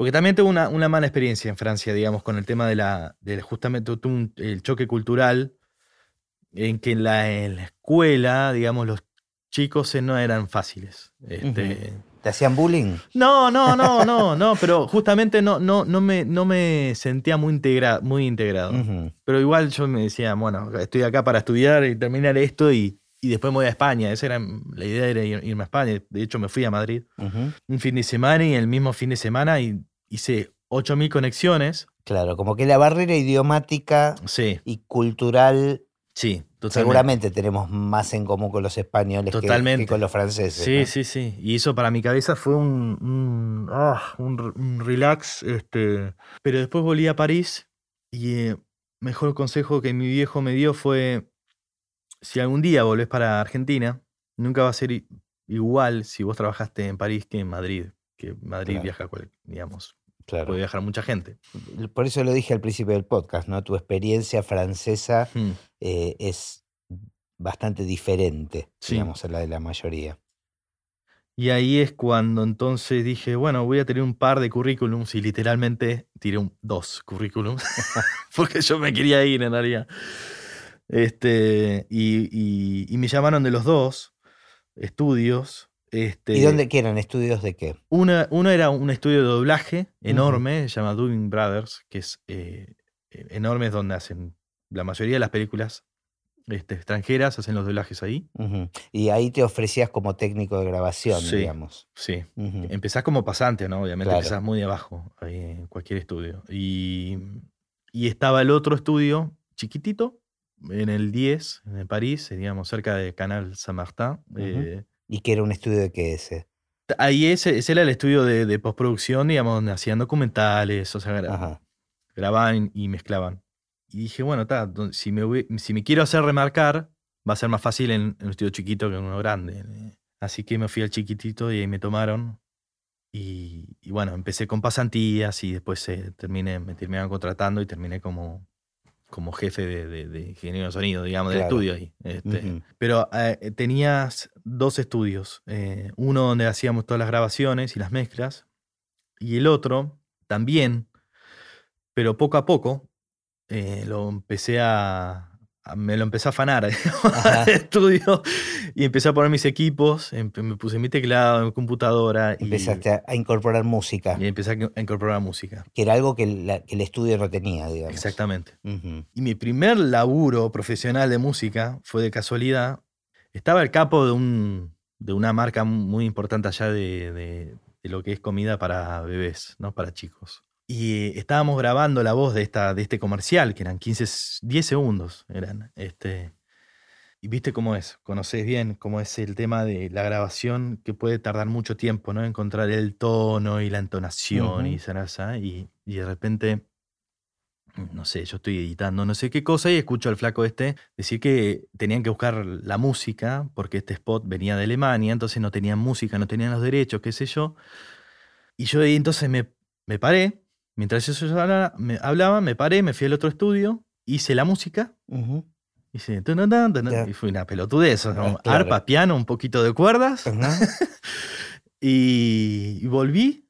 Speaker 2: Porque también tuve una, una mala experiencia en Francia, digamos, con el tema de la, de justamente tuve un- el choque cultural, en que en la, en la escuela, digamos, los chicos no eran fáciles. Este,
Speaker 1: ¿Te hacían bullying?
Speaker 2: No, no, no, no, no, pero justamente no, no, no, me, no me sentía muy, integra, muy integrado.
Speaker 1: Ujú.
Speaker 2: Pero igual yo me decía, bueno, estoy acá para estudiar y terminar esto y, y después me voy a España. Esa era la idea, era ir- irme a España. De hecho, me fui a Madrid
Speaker 1: Ujú.
Speaker 2: un fin de semana y el mismo fin de semana y hice 8.000 conexiones.
Speaker 1: Claro, como que la barrera idiomática
Speaker 2: Sí,
Speaker 1: y cultural
Speaker 2: sí, totalmente.
Speaker 1: seguramente tenemos más en común con los españoles que- con los franceses.
Speaker 2: Sí,
Speaker 1: ¿no?
Speaker 2: sí, sí. Y eso para mi cabeza fue un, un, ah, un re- un relax. Este. Pero después volví a París y eh, mejor consejo que mi viejo me dio fue, si algún día volvés para Argentina, nunca va a ser igual si vos trabajaste en París que en Madrid. Que Madrid
Speaker 1: Claro.
Speaker 2: viaja, digamos,
Speaker 1: Claro.
Speaker 2: puede viajar mucha gente.
Speaker 1: Por eso lo dije al principio del podcast, ¿no? Tu experiencia francesa
Speaker 2: Mm,
Speaker 1: eh, es bastante diferente,
Speaker 2: Sí.
Speaker 1: digamos, a la de la mayoría.
Speaker 2: Y ahí es cuando entonces dije, bueno, voy a tener un par de currículums y literalmente tiré un, dos currículums, porque yo me quería ir en realidad. Este, y, y- y me llamaron de los dos estudios. Este,
Speaker 1: ¿Y dónde quieran? ¿Estudios de qué?
Speaker 2: Una, uno era un estudio de doblaje enorme, se llama Doing Brothers, que es eh, enorme, es donde hacen la mayoría de las películas este, extranjeras, hacen los doblajes ahí.
Speaker 1: Ujú. Y ahí te ofrecías como técnico de grabación,
Speaker 2: Sí.
Speaker 1: digamos.
Speaker 2: Sí.
Speaker 1: Ujú.
Speaker 2: Empezás como pasante, ¿no? Obviamente
Speaker 1: Claro.
Speaker 2: empezás muy abajo ahí en cualquier estudio. Y, y estaba el otro estudio chiquitito, en el 10, en París, digamos, cerca de Canal Saint-Martin. eh,
Speaker 1: ¿Y que era un estudio de qué ese?
Speaker 2: ahí ese, ese era el estudio de, de postproducción, digamos, donde hacían documentales, o sea,
Speaker 1: Ajá.
Speaker 2: grababan y mezclaban. Y dije, bueno, ta, si, me si me quiero hacer remarcar, va a ser más fácil en, en un estudio chiquito que en uno grande. eh. Así que me fui al chiquitito y ahí me tomaron. Y, y bueno, empecé con pasantías y después eh, terminé, me terminaron contratando y terminé como, como jefe de, de- de ingeniero de sonido, digamos, del estudio ahí. este. Pero eh, tenías dos estudios. eh, uno donde hacíamos todas las grabaciones y las mezclas. Y el otro también, pero poco a poco, eh, lo empecé a- Me lo empecé a afanar al estudio y empecé a poner mis equipos. Me puse mi teclado, mi computadora y,
Speaker 1: Empezaste a, a incorporar música,
Speaker 2: y empecé a incorporar música.
Speaker 1: que era algo que, la- que el estudio no tenía, digamos.
Speaker 2: Exactamente. Y mi primer laburo profesional de música fue de casualidad. Estaba el capo de, un, de una marca muy importante allá de, de- de lo que es comida para bebés, ¿no? Para chicos. Y estábamos grabando la voz de, esta, de este comercial, que eran 15, s- 10 segundos. Eran, este, y viste cómo es, conoces bien cómo es el tema de la grabación, que puede tardar mucho tiempo, ¿no? Encontrar el tono y la entonación y
Speaker 1: Ujú.
Speaker 2: esa, esa, y, y de repente no sé, yo estoy editando no sé qué cosa y escucho al flaco este decir que tenían que buscar la música porque este spot venía de Alemania, entonces no tenían música, no tenían los derechos, qué sé yo. Y yo entonces me, me paré, mientras yo hablaba me, hablaba, me paré, me fui al otro estudio, hice la música,
Speaker 1: Ujú.
Speaker 2: hice tunun, tun, tun,
Speaker 1: Ya.
Speaker 2: y fue una pelotudez, ¿no?
Speaker 1: Ah, claro.
Speaker 2: arpa, piano, un poquito de cuerdas
Speaker 1: Ajá.
Speaker 2: Y, y volví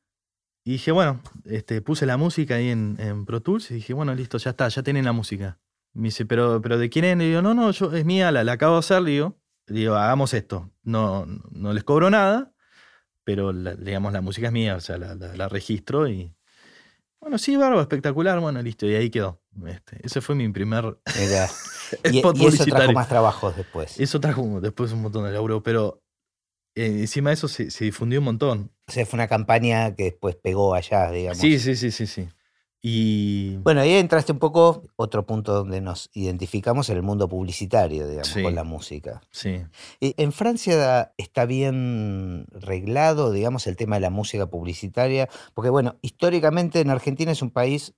Speaker 2: y dije, bueno, este, puse la música ahí en, en Pro Tools y dije, bueno, listo, ya está, ya tienen la música. Me dice, ¿pero, pero de quién es? Le digo, no, no, yo, es mía, la, la acabo de hacer, le digo. Le digo, hagamos esto. No, no les cobro nada, pero la- digamos, la música es mía, o sea, la, la- la registro y. Bueno, sí, bárbaro, espectacular, bueno, listo, y ahí quedó. Este, ese fue mi primer
Speaker 1: y,
Speaker 2: spot
Speaker 1: y eso trajo más trabajos después.
Speaker 2: Eso trajo después un montón de laburo, pero eh, encima de eso se, se difundió un montón.
Speaker 1: O sea, fue una campaña que después pegó allá, digamos.
Speaker 2: Sí, sí, sí, sí, sí. Y
Speaker 1: Bueno, ahí entraste un poco, otro punto donde nos identificamos en el mundo publicitario, digamos,
Speaker 2: Sí.
Speaker 1: con la música.
Speaker 2: sí,
Speaker 1: ¿En Francia está bien reglado, digamos, el tema de la música publicitaria? Porque, bueno, históricamente en Argentina es un país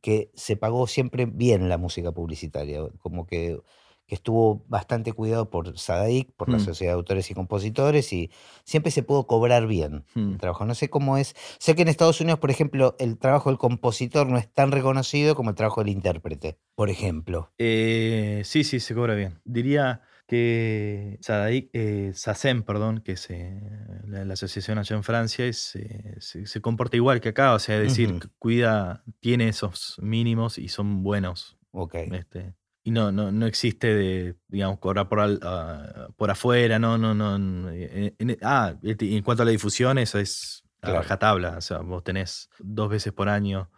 Speaker 1: que se pagó siempre bien la música publicitaria, como que, que estuvo bastante cuidado por SADAIC, por la
Speaker 2: Mm.
Speaker 1: Sociedad de Autores y Compositores, y siempre se pudo cobrar bien
Speaker 2: Mm.
Speaker 1: el trabajo. No sé cómo es. Sé que en Estados Unidos, por ejemplo, el trabajo del compositor no es tan reconocido como el trabajo del intérprete, por ejemplo.
Speaker 2: Eh, sí, sí, se cobra bien. Diría que SADAIC, eh, SACEM, perdón, que es eh, la, la asociación allá en Francia, es, eh, se, se comporta igual que acá, o sea, es decir, cuida, tiene esos mínimos y son buenos.
Speaker 1: Ok.
Speaker 2: Este, y no, no, no existe de, digamos, cobrar por, al- ah, por afuera, no, no, no. no, eh, en- ah, este, en cuanto a la difusión, eso es a
Speaker 1: Claro.
Speaker 2: rajatabla. O sea, vos tenés dos veces por año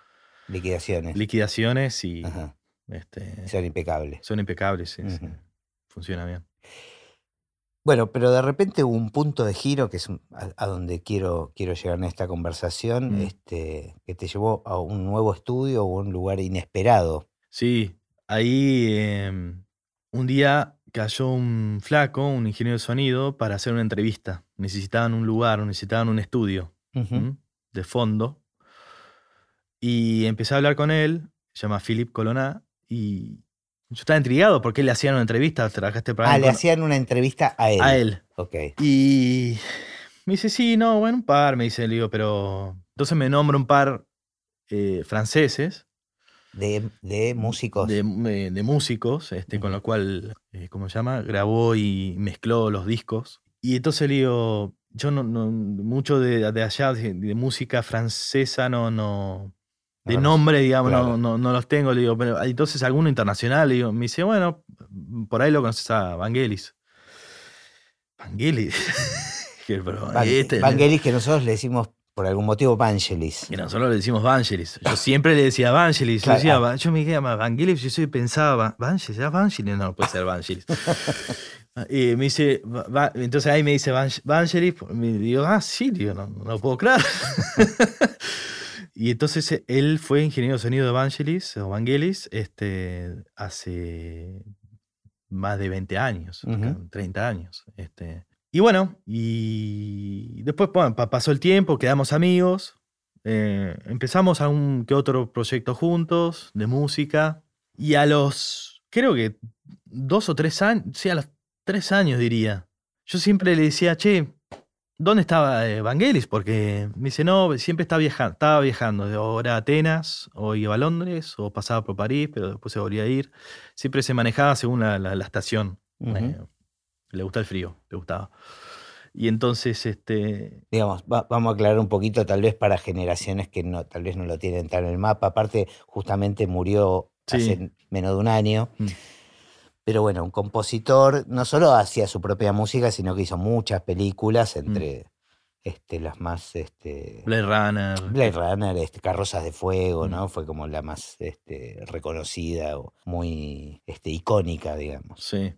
Speaker 1: Liquidaciones.
Speaker 2: liquidaciones y
Speaker 1: Ajá.
Speaker 2: este,
Speaker 1: Son impecables.
Speaker 2: son impecables, sí. Funciona bien.
Speaker 1: Bueno, pero de repente hubo un punto de giro que es a donde quiero, quiero llegar en esta conversación,
Speaker 2: Mm.
Speaker 1: este, que te llevó a un nuevo estudio o un lugar inesperado.
Speaker 2: Sí, ahí em, un día cayó un flaco, un ingeniero de sonido, para hacer una entrevista. Necesitaban un lugar, necesitaban un estudio. De fondo. Y empecé a hablar con él, se llama Philip Coloná, y yo estaba intrigado porque le hacían una entrevista, trabajaste para
Speaker 1: Ah, le
Speaker 2: con-
Speaker 1: hacían una entrevista a él.
Speaker 2: a él.
Speaker 1: Ok.
Speaker 2: Y me dice, sí, no, bueno, un par, me dice, le digo, pero... Entonces me nombra un par eh, franceses
Speaker 1: De, de músicos.
Speaker 2: de, eh, de músicos, este, con lo cual, eh, ¿cómo se llama? Grabó y mezcló los discos. Y entonces le digo, yo no, no- mucho de, de allá, de, de música francesa, no, no, de
Speaker 1: No,
Speaker 2: nombre, digamos, no,
Speaker 1: claro.
Speaker 2: no, no los tengo. Le digo, pero entonces alguno internacional, le digo, me dice, bueno, por ahí lo conoces a Vangelis. Vangelis.
Speaker 1: Van-
Speaker 2: este,
Speaker 1: Vangelis, que nosotros le decimos por algún motivo Vangelis.
Speaker 2: y nosotros le decimos Vangelis. Yo siempre le decía Vangelis.
Speaker 1: Claro,
Speaker 2: Yo, decía,
Speaker 1: ah.
Speaker 2: "Va- yo me quedaba Vangelis, yo siempre pensaba, Vangelis, ¿será Vangelis? No, puede ser Vangelis. y me dice, "Va- va-". entonces ahí me dice Van- Vangelis, me digo, ah, sí, digo, no, no puedo creer. y entonces eh, él fue ingeniero de sonido de Vangelis, o Vangelis, este, hace más de 20 años,
Speaker 1: Ujú.
Speaker 2: 30 años. Este. Y bueno, y después bueno, pasó el tiempo, quedamos amigos, eh, empezamos a un que otro proyecto juntos de música y a los, creo que dos o tres años, sí, a los tres años diría, yo siempre le decía, che, ¿dónde estaba eh, Vangelis? Porque me dice, no, siempre estaba viajando, estaba viajando, de ahora a Atenas, o iba a Londres, o pasaba por París, pero después se volvía a ir. Siempre se manejaba según la, la- la estación. Le gusta el frío, le gustaba. Y entonces, este,
Speaker 1: Digamos, va- vamos a aclarar un poquito, tal vez para generaciones que no, tal vez no lo tienen tan en el mapa. Aparte, justamente murió
Speaker 2: Sí.
Speaker 1: hace menos de un año.
Speaker 2: Mm.
Speaker 1: Pero bueno, un compositor no solo hacía su propia música, sino que hizo muchas películas, entre este, las más este,
Speaker 2: Blade Runner.
Speaker 1: Blade Runner, este, Carrozas de Fuego,
Speaker 2: Mm.
Speaker 1: ¿no? Fue como la más este, reconocida o muy este, icónica, digamos.
Speaker 2: Sí,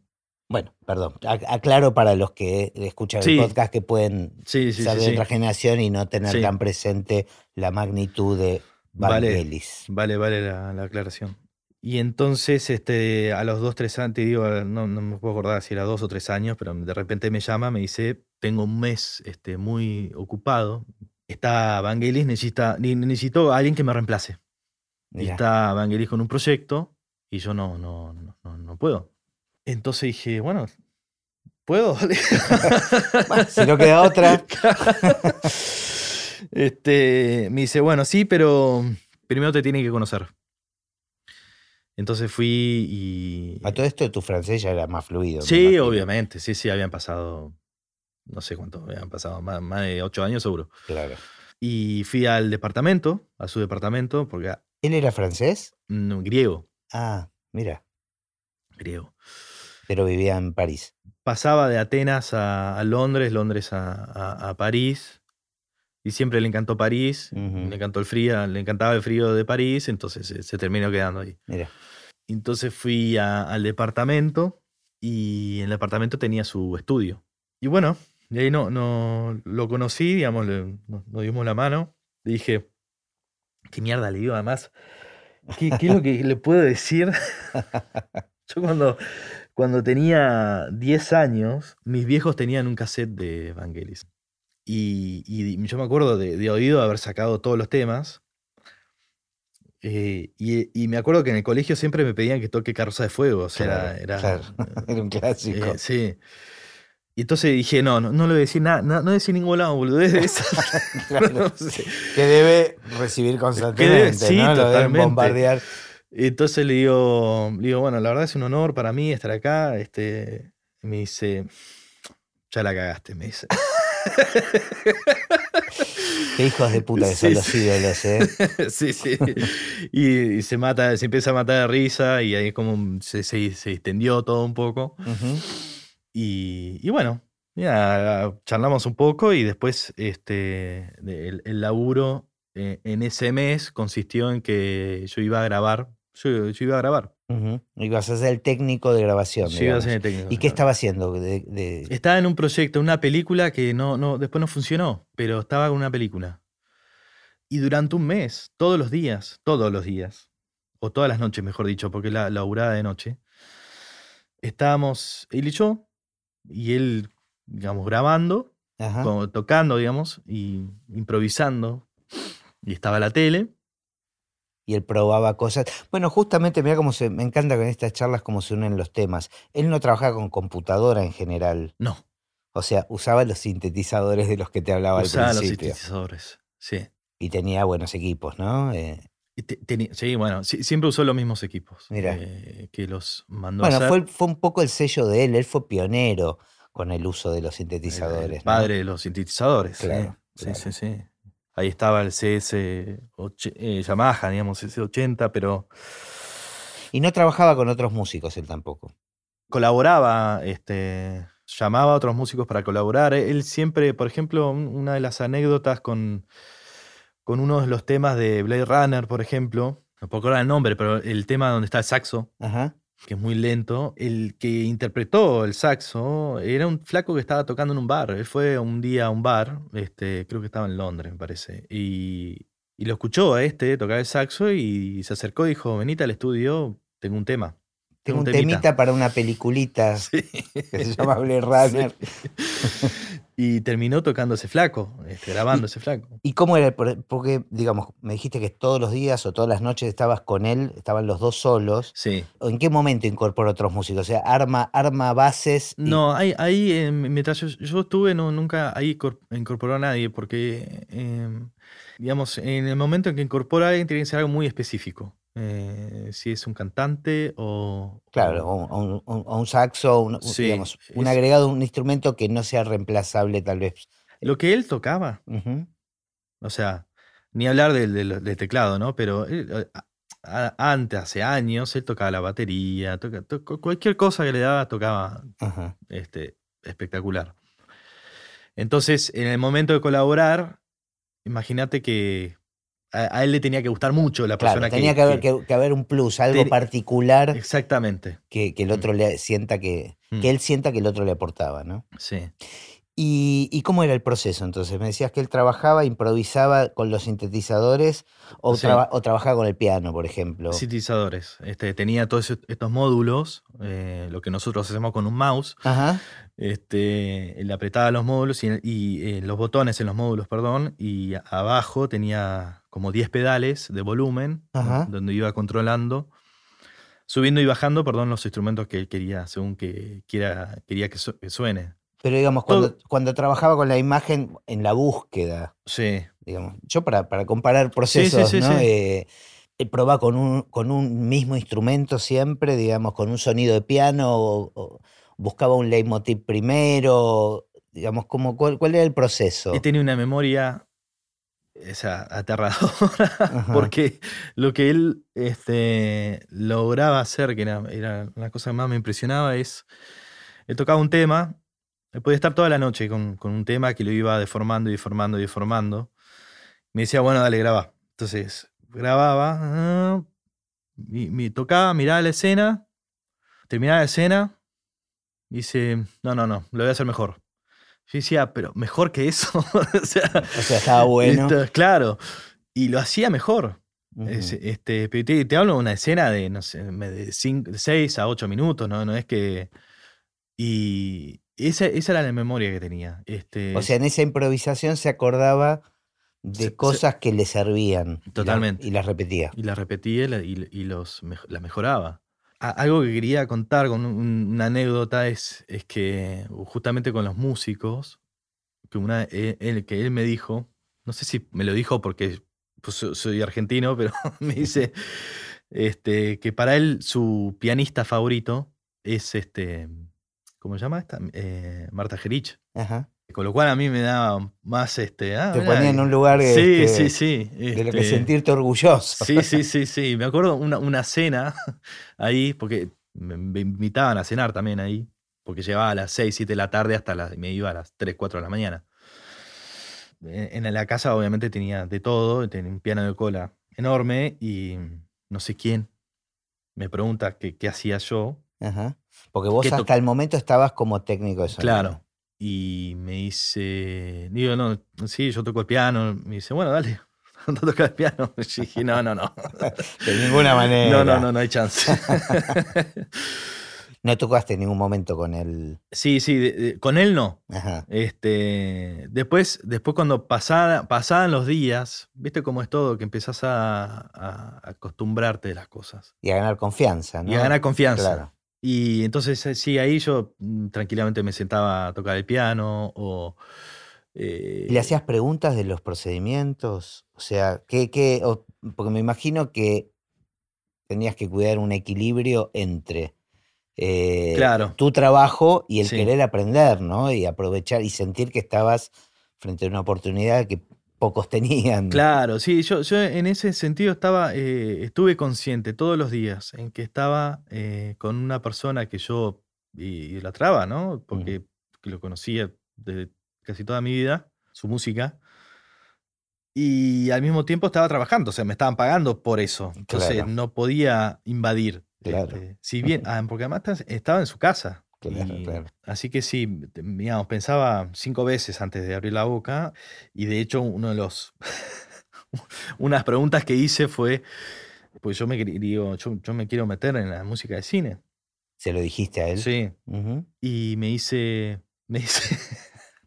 Speaker 1: Bueno, perdón, ac- aclaro para los que escuchan
Speaker 2: Sí.
Speaker 1: el podcast que pueden
Speaker 2: sí, sí.
Speaker 1: ser de otra generación y no tener tan presente la magnitud de
Speaker 2: Vale.
Speaker 1: Vangelis.
Speaker 2: Vale, vale la, la aclaración. Y entonces, este, a los dos, tres años, te digo, no, no me puedo acordar si era dos o tres años, pero de repente me llama, me dice, tengo un mes este, muy ocupado. Está Vangelis, necesita, ne- necesito a alguien que me reemplace. Y está Vangelis con un proyecto y yo no, no, no, no puedo. Entonces dije, bueno, ¿puedo?
Speaker 1: Si no queda otra.
Speaker 2: este, me dice, bueno, sí, pero primero te tiene que conocer. Entonces fui y...
Speaker 1: A todo esto tu francés ya era más fluido.
Speaker 2: Sí, obviamente, sí, sí, habían pasado no sé cuánto, habían pasado, más, más de ocho años seguro.
Speaker 1: Claro.
Speaker 2: Y fui al departamento, a su departamento, porque
Speaker 1: ¿Él era francés?
Speaker 2: no, griego,
Speaker 1: Ah, mira,
Speaker 2: griego.
Speaker 1: Pero vivía en París.
Speaker 2: Pasaba de Atenas a, a Londres, Londres a, a- a París, y siempre le encantó París, le encantó el frío, le encantaba el frío de París, entonces se, se terminó quedando ahí.
Speaker 1: Mira.
Speaker 2: Entonces fui al departamento y en el departamento tenía su estudio. Y bueno, de ahí no, no lo conocí, digamos, le- nos, nos dimos la mano. Le dije, ¿qué mierda le digo además? ¿Qué, qué es lo que le puedo decir? Yo cuando, cuando tenía 10 años, mis viejos tenían un cassette de Vangelis. Y, y yo me acuerdo de, de oído haber sacado todos los temas. Eh, y, y me acuerdo que en el colegio siempre me pedían que toque Carroza de Fuego. O sea,
Speaker 1: Claro,
Speaker 2: era,
Speaker 1: claro.
Speaker 2: era,
Speaker 1: un clásico.
Speaker 2: eh, sí. Y entonces dije, no, no, no le voy a decir nada, no, no voy a decir ningún lado, boludez de esas.
Speaker 1: Claro.
Speaker 2: No sé.
Speaker 1: Que debe recibir constantemente,
Speaker 2: sí,
Speaker 1: ¿no? Lo deben
Speaker 2: totalmente.
Speaker 1: bombardear.
Speaker 2: Entonces le digo, le digo, bueno, la verdad es un honor para mí estar acá. Este, me dice, ya la cagaste, me dice.
Speaker 1: Qué hijos de puta que son
Speaker 2: Sí,
Speaker 1: los
Speaker 2: sí.
Speaker 1: ídolos, ¿eh?
Speaker 2: sí, sí. Y, y se mata, se empieza a matar de risa y ahí como se, se, se extendió todo un poco. Y, y bueno, ya charlamos un poco y después este, el, el laburo eh, en ese mes consistió en que yo iba a grabar. Yo, yo iba a grabar.
Speaker 1: Ujú. Ibas a ser el técnico de grabación.
Speaker 2: Yo iba a ser el técnico.
Speaker 1: ¿Y qué estaba haciendo? De, de-
Speaker 2: Estaba en un proyecto, una película que no, no, después no funcionó, pero estaba con una película. Y durante un mes, todos los días, todos los días, o todas las noches, mejor dicho, porque la laburada de noche, estábamos él y yo, y él, digamos, grabando, como tocando, digamos, y improvisando. Y estaba la tele.
Speaker 1: Y él probaba cosas. Bueno, justamente, mira cómo se. Me encanta con estas charlas cómo se unen los temas. Él no trabajaba con computadora en general.
Speaker 2: No,
Speaker 1: O sea, usaba los sintetizadores de los que te hablaba
Speaker 2: usaba
Speaker 1: al
Speaker 2: los
Speaker 1: principio.
Speaker 2: sintetizadores. Sí.
Speaker 1: Y tenía buenos equipos, ¿no? Eh,
Speaker 2: sí, bueno, sí, siempre usó los mismos equipos.
Speaker 1: Mira.
Speaker 2: eh, que los mandó a
Speaker 1: bueno,
Speaker 2: hacer.
Speaker 1: fue, fue un poco el sello de él. Él fue pionero con el uso de los sintetizadores.
Speaker 2: Padre de los sintetizadores. sí.
Speaker 1: Claro,
Speaker 2: Sí,
Speaker 1: claro.
Speaker 2: sí, sí. Ahí estaba el CS eh, Yamaha, digamos, CS80, pero
Speaker 1: Y no trabajaba con otros músicos él tampoco.
Speaker 2: colaboraba, este, llamaba a otros músicos para colaborar. Él siempre, por ejemplo, un- una de las anécdotas con, con uno de los temas de Blade Runner, por ejemplo, no puedo acordar el nombre, pero el tema donde está el saxo,
Speaker 1: Ajá.
Speaker 2: Que es muy lento, el que interpretó el saxo era un flaco que estaba tocando en un bar. Él fue un día a un bar, este, creo que estaba en Londres, me parece, y, y lo escuchó a este tocar el saxo y se acercó y dijo, venite al estudio, tengo un tema.
Speaker 1: Tengo un temita para una peliculita
Speaker 2: Sí.
Speaker 1: que se llama Blade Runner.
Speaker 2: Y terminó tocando ese flaco, este, grabando ese flaco.
Speaker 1: ¿Y cómo era? Porque, digamos, me dijiste que todos los días o todas las noches estabas con él, estaban los dos solos.
Speaker 2: Sí.
Speaker 1: ¿O ¿En qué momento incorporó otros músicos? O sea, arma, arma bases. y-
Speaker 2: No, ahí, ahí eh, mientras yo, yo estuve, no, nunca ahí cor- incorporó a nadie, porque, eh, digamos, en el momento en que incorpora a alguien tiene que ser algo muy específico. Eh, si es un cantante o...
Speaker 1: Claro,
Speaker 2: o-
Speaker 1: un, un- saxo, un,
Speaker 2: Sí,
Speaker 1: digamos, un
Speaker 2: es-
Speaker 1: agregado, un instrumento que no sea reemplazable tal vez.
Speaker 2: Lo que él tocaba, o sea, ni hablar del, del- del teclado, ¿no? Pero él, eh, a- a- antes, hace años, él tocaba la batería, toca- cualquier cosa que le daba, tocaba este, espectacular. Entonces, en el momento de colaborar, imagínate que a, a él le tenía que gustar mucho la
Speaker 1: Claro,
Speaker 2: persona
Speaker 1: tenía que, haber, que- que haber un plus, algo
Speaker 2: Ten-
Speaker 1: particular
Speaker 2: Exactamente,
Speaker 1: que, el otro le sienta que,
Speaker 2: Mm.
Speaker 1: que él sienta que el otro le aportaba, ¿no?
Speaker 2: sí.
Speaker 1: ¿Y, y cómo era el proceso entonces? Me decías que él trabajaba, improvisaba con los sintetizadores o,
Speaker 2: Sí.
Speaker 1: traba- o trabajaba con el piano, por ejemplo.
Speaker 2: Sintetizadores. Este, tenía todos estos módulos, eh, lo que nosotros hacemos con un mouse.
Speaker 1: Ajá.
Speaker 2: Este, le apretaba los módulos y, y, eh, los botones en los módulos, perdón, y abajo tenía como 10 pedales de volumen, donde iba controlando, subiendo y bajando, perdón, los instrumentos que él quería, según que quiera, quería que, su- que suene.
Speaker 1: Pero digamos, cuando,
Speaker 2: Todo-
Speaker 1: cuando trabajaba con la imagen en la búsqueda,
Speaker 2: Sí,
Speaker 1: digamos, yo para, para comparar procesos,
Speaker 2: sí,
Speaker 1: ¿no? Eh, él probaba con un, con un mismo instrumento siempre, digamos, con un sonido de piano, o, o buscaba un leitmotiv primero, digamos, como, cuál, cuál era el proceso?
Speaker 2: He tenido una memoria esa, aterradora, porque lo que él este, lograba hacer, que era, era, la cosa que más me impresionaba, es, él tocaba un tema, él podía estar toda la noche con, con un tema que lo iba deformando y deformando y deformando. Me decía, bueno, dale, graba. Entonces, grababa, me tocaba, miraba la escena, terminaba la escena, y dice, no, no, no, lo voy a hacer mejor. Yo decía, pero mejor que eso. o, sea,
Speaker 1: estaba bueno.
Speaker 2: claro. Y lo hacía mejor. este, te, hablo de una escena de, no sé, de 6 a 8 minutos, ¿no? No es que. Y esa, esa era la memoria que tenía. Este,
Speaker 1: o sea, en esa improvisación se acordaba de cosas que le servían.
Speaker 2: Totalmente.
Speaker 1: Y, las repetía.
Speaker 2: Y las repetía y, y los, la mejoraba algo que quería contar con una anécdota es, es que justamente con los músicos, que, una, e, él, que él me dijo, no sé si me lo dijo porque pues, soy argentino, pero me dice este, que para él su pianista favorito es este, ¿cómo se llama esta? Eh, Marta Gerich. Ajá. Con lo cual a mí me daba más este.
Speaker 1: Ah, Te ponía en un lugar
Speaker 2: sí, este, sí, sí,
Speaker 1: de lo que este sentirte orgulloso.
Speaker 2: Sí, sí, sí, sí. Me acuerdo una, una cena ahí, porque me, invitaban a cenar también ahí, porque llegaba a las 6, 7 de la tarde hasta las, me iba a las 3, 4 de la mañana. En, la casa obviamente tenía de todo, tenía un piano de cola enorme y no sé quién me pregunta qué, qué hacía yo.
Speaker 1: Ajá. Porque vos hasta el momento estabas como técnico de sonido.
Speaker 2: Claro, y me dice, digo, no, sí, yo toco el piano. Me dice, bueno, dale, no tocas el piano. Y dije, no, no, no.
Speaker 1: De ninguna manera.
Speaker 2: No, no, no, no hay chance.
Speaker 1: ¿No tocaste en ningún momento con él?
Speaker 2: Sí, sí, con él no. Este, después, después cuando pasaban los días, viste cómo es todo, que empezás a, a, acostumbrarte de las cosas.
Speaker 1: Y a ganar confianza, ¿no?
Speaker 2: Y a ganar confianza. Claro. Y entonces, eh, sí, ahí yo mm, tranquilamente me sentaba a tocar el piano o...
Speaker 1: ¿Le eh, hacías preguntas de los procedimientos? O sea, ¿qué, qué porque me imagino que tenías que cuidar un equilibrio entre eh, tu trabajo y el querer aprender, ¿no? Y aprovechar y sentir que estabas frente a una oportunidad que pocos tenían.
Speaker 2: Claro, sí, yo, yo en ese sentido estaba, eh, estuve consciente todos los días en que estaba eh, con una persona que yo idolatraba, ¿no? Porque lo conocía desde casi toda mi vida, su música. Y al mismo tiempo estaba trabajando, o sea, me estaban pagando por eso. Entonces no podía invadir.
Speaker 1: Claro. Este,
Speaker 2: si bien, ah, porque además estaba en su casa. Así que sí, digamos, pensaba cinco veces antes de abrir la boca y de hecho uno de los... unas preguntas que hice fue, pues yo me, digo, yo, me quiero meter en la música de cine.
Speaker 1: ¿Se lo dijiste a él?
Speaker 2: Sí. Y me dice, me dice,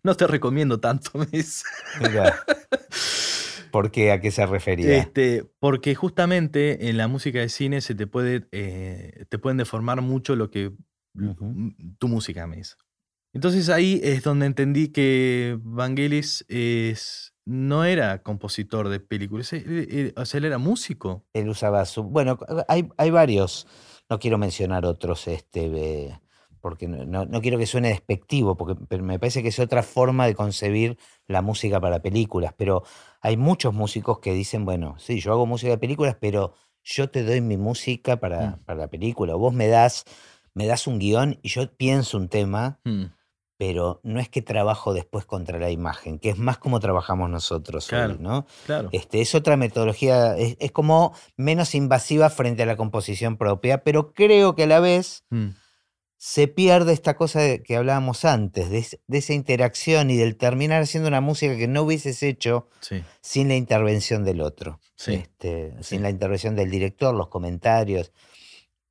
Speaker 2: no te recomiendo tanto, me dice.
Speaker 1: ¿Por qué? ¿A qué se refería?
Speaker 2: Este, porque justamente en la música de cine se te puede, eh, te pueden deformar mucho lo que tu música me dice. Entonces ahí es donde entendí que Vangelis es, no era compositor de películas, o sea, él era músico.
Speaker 1: Él usaba su... Bueno, hay, hay varios, no quiero mencionar otros, este, porque no, no, quiero que suene despectivo, porque me parece que es otra forma de concebir la música para películas, pero hay muchos músicos que dicen, bueno, sí, yo hago música de películas, pero yo te doy mi música para, mm. para la película, o vos me das me das un guion y yo pienso un tema, mm. pero no es que trabajo después contra la imagen, que es más como trabajamos nosotros
Speaker 2: claro,
Speaker 1: ¿no?
Speaker 2: Claro.
Speaker 1: Este, es otra metodología, es, como menos invasiva frente a la composición propia, pero creo que a la vez mm. se pierde esta cosa que hablábamos antes, de, esa interacción y del terminar haciendo una música que no hubieses hecho sin la intervención del otro, este, sin la intervención del director, los comentarios.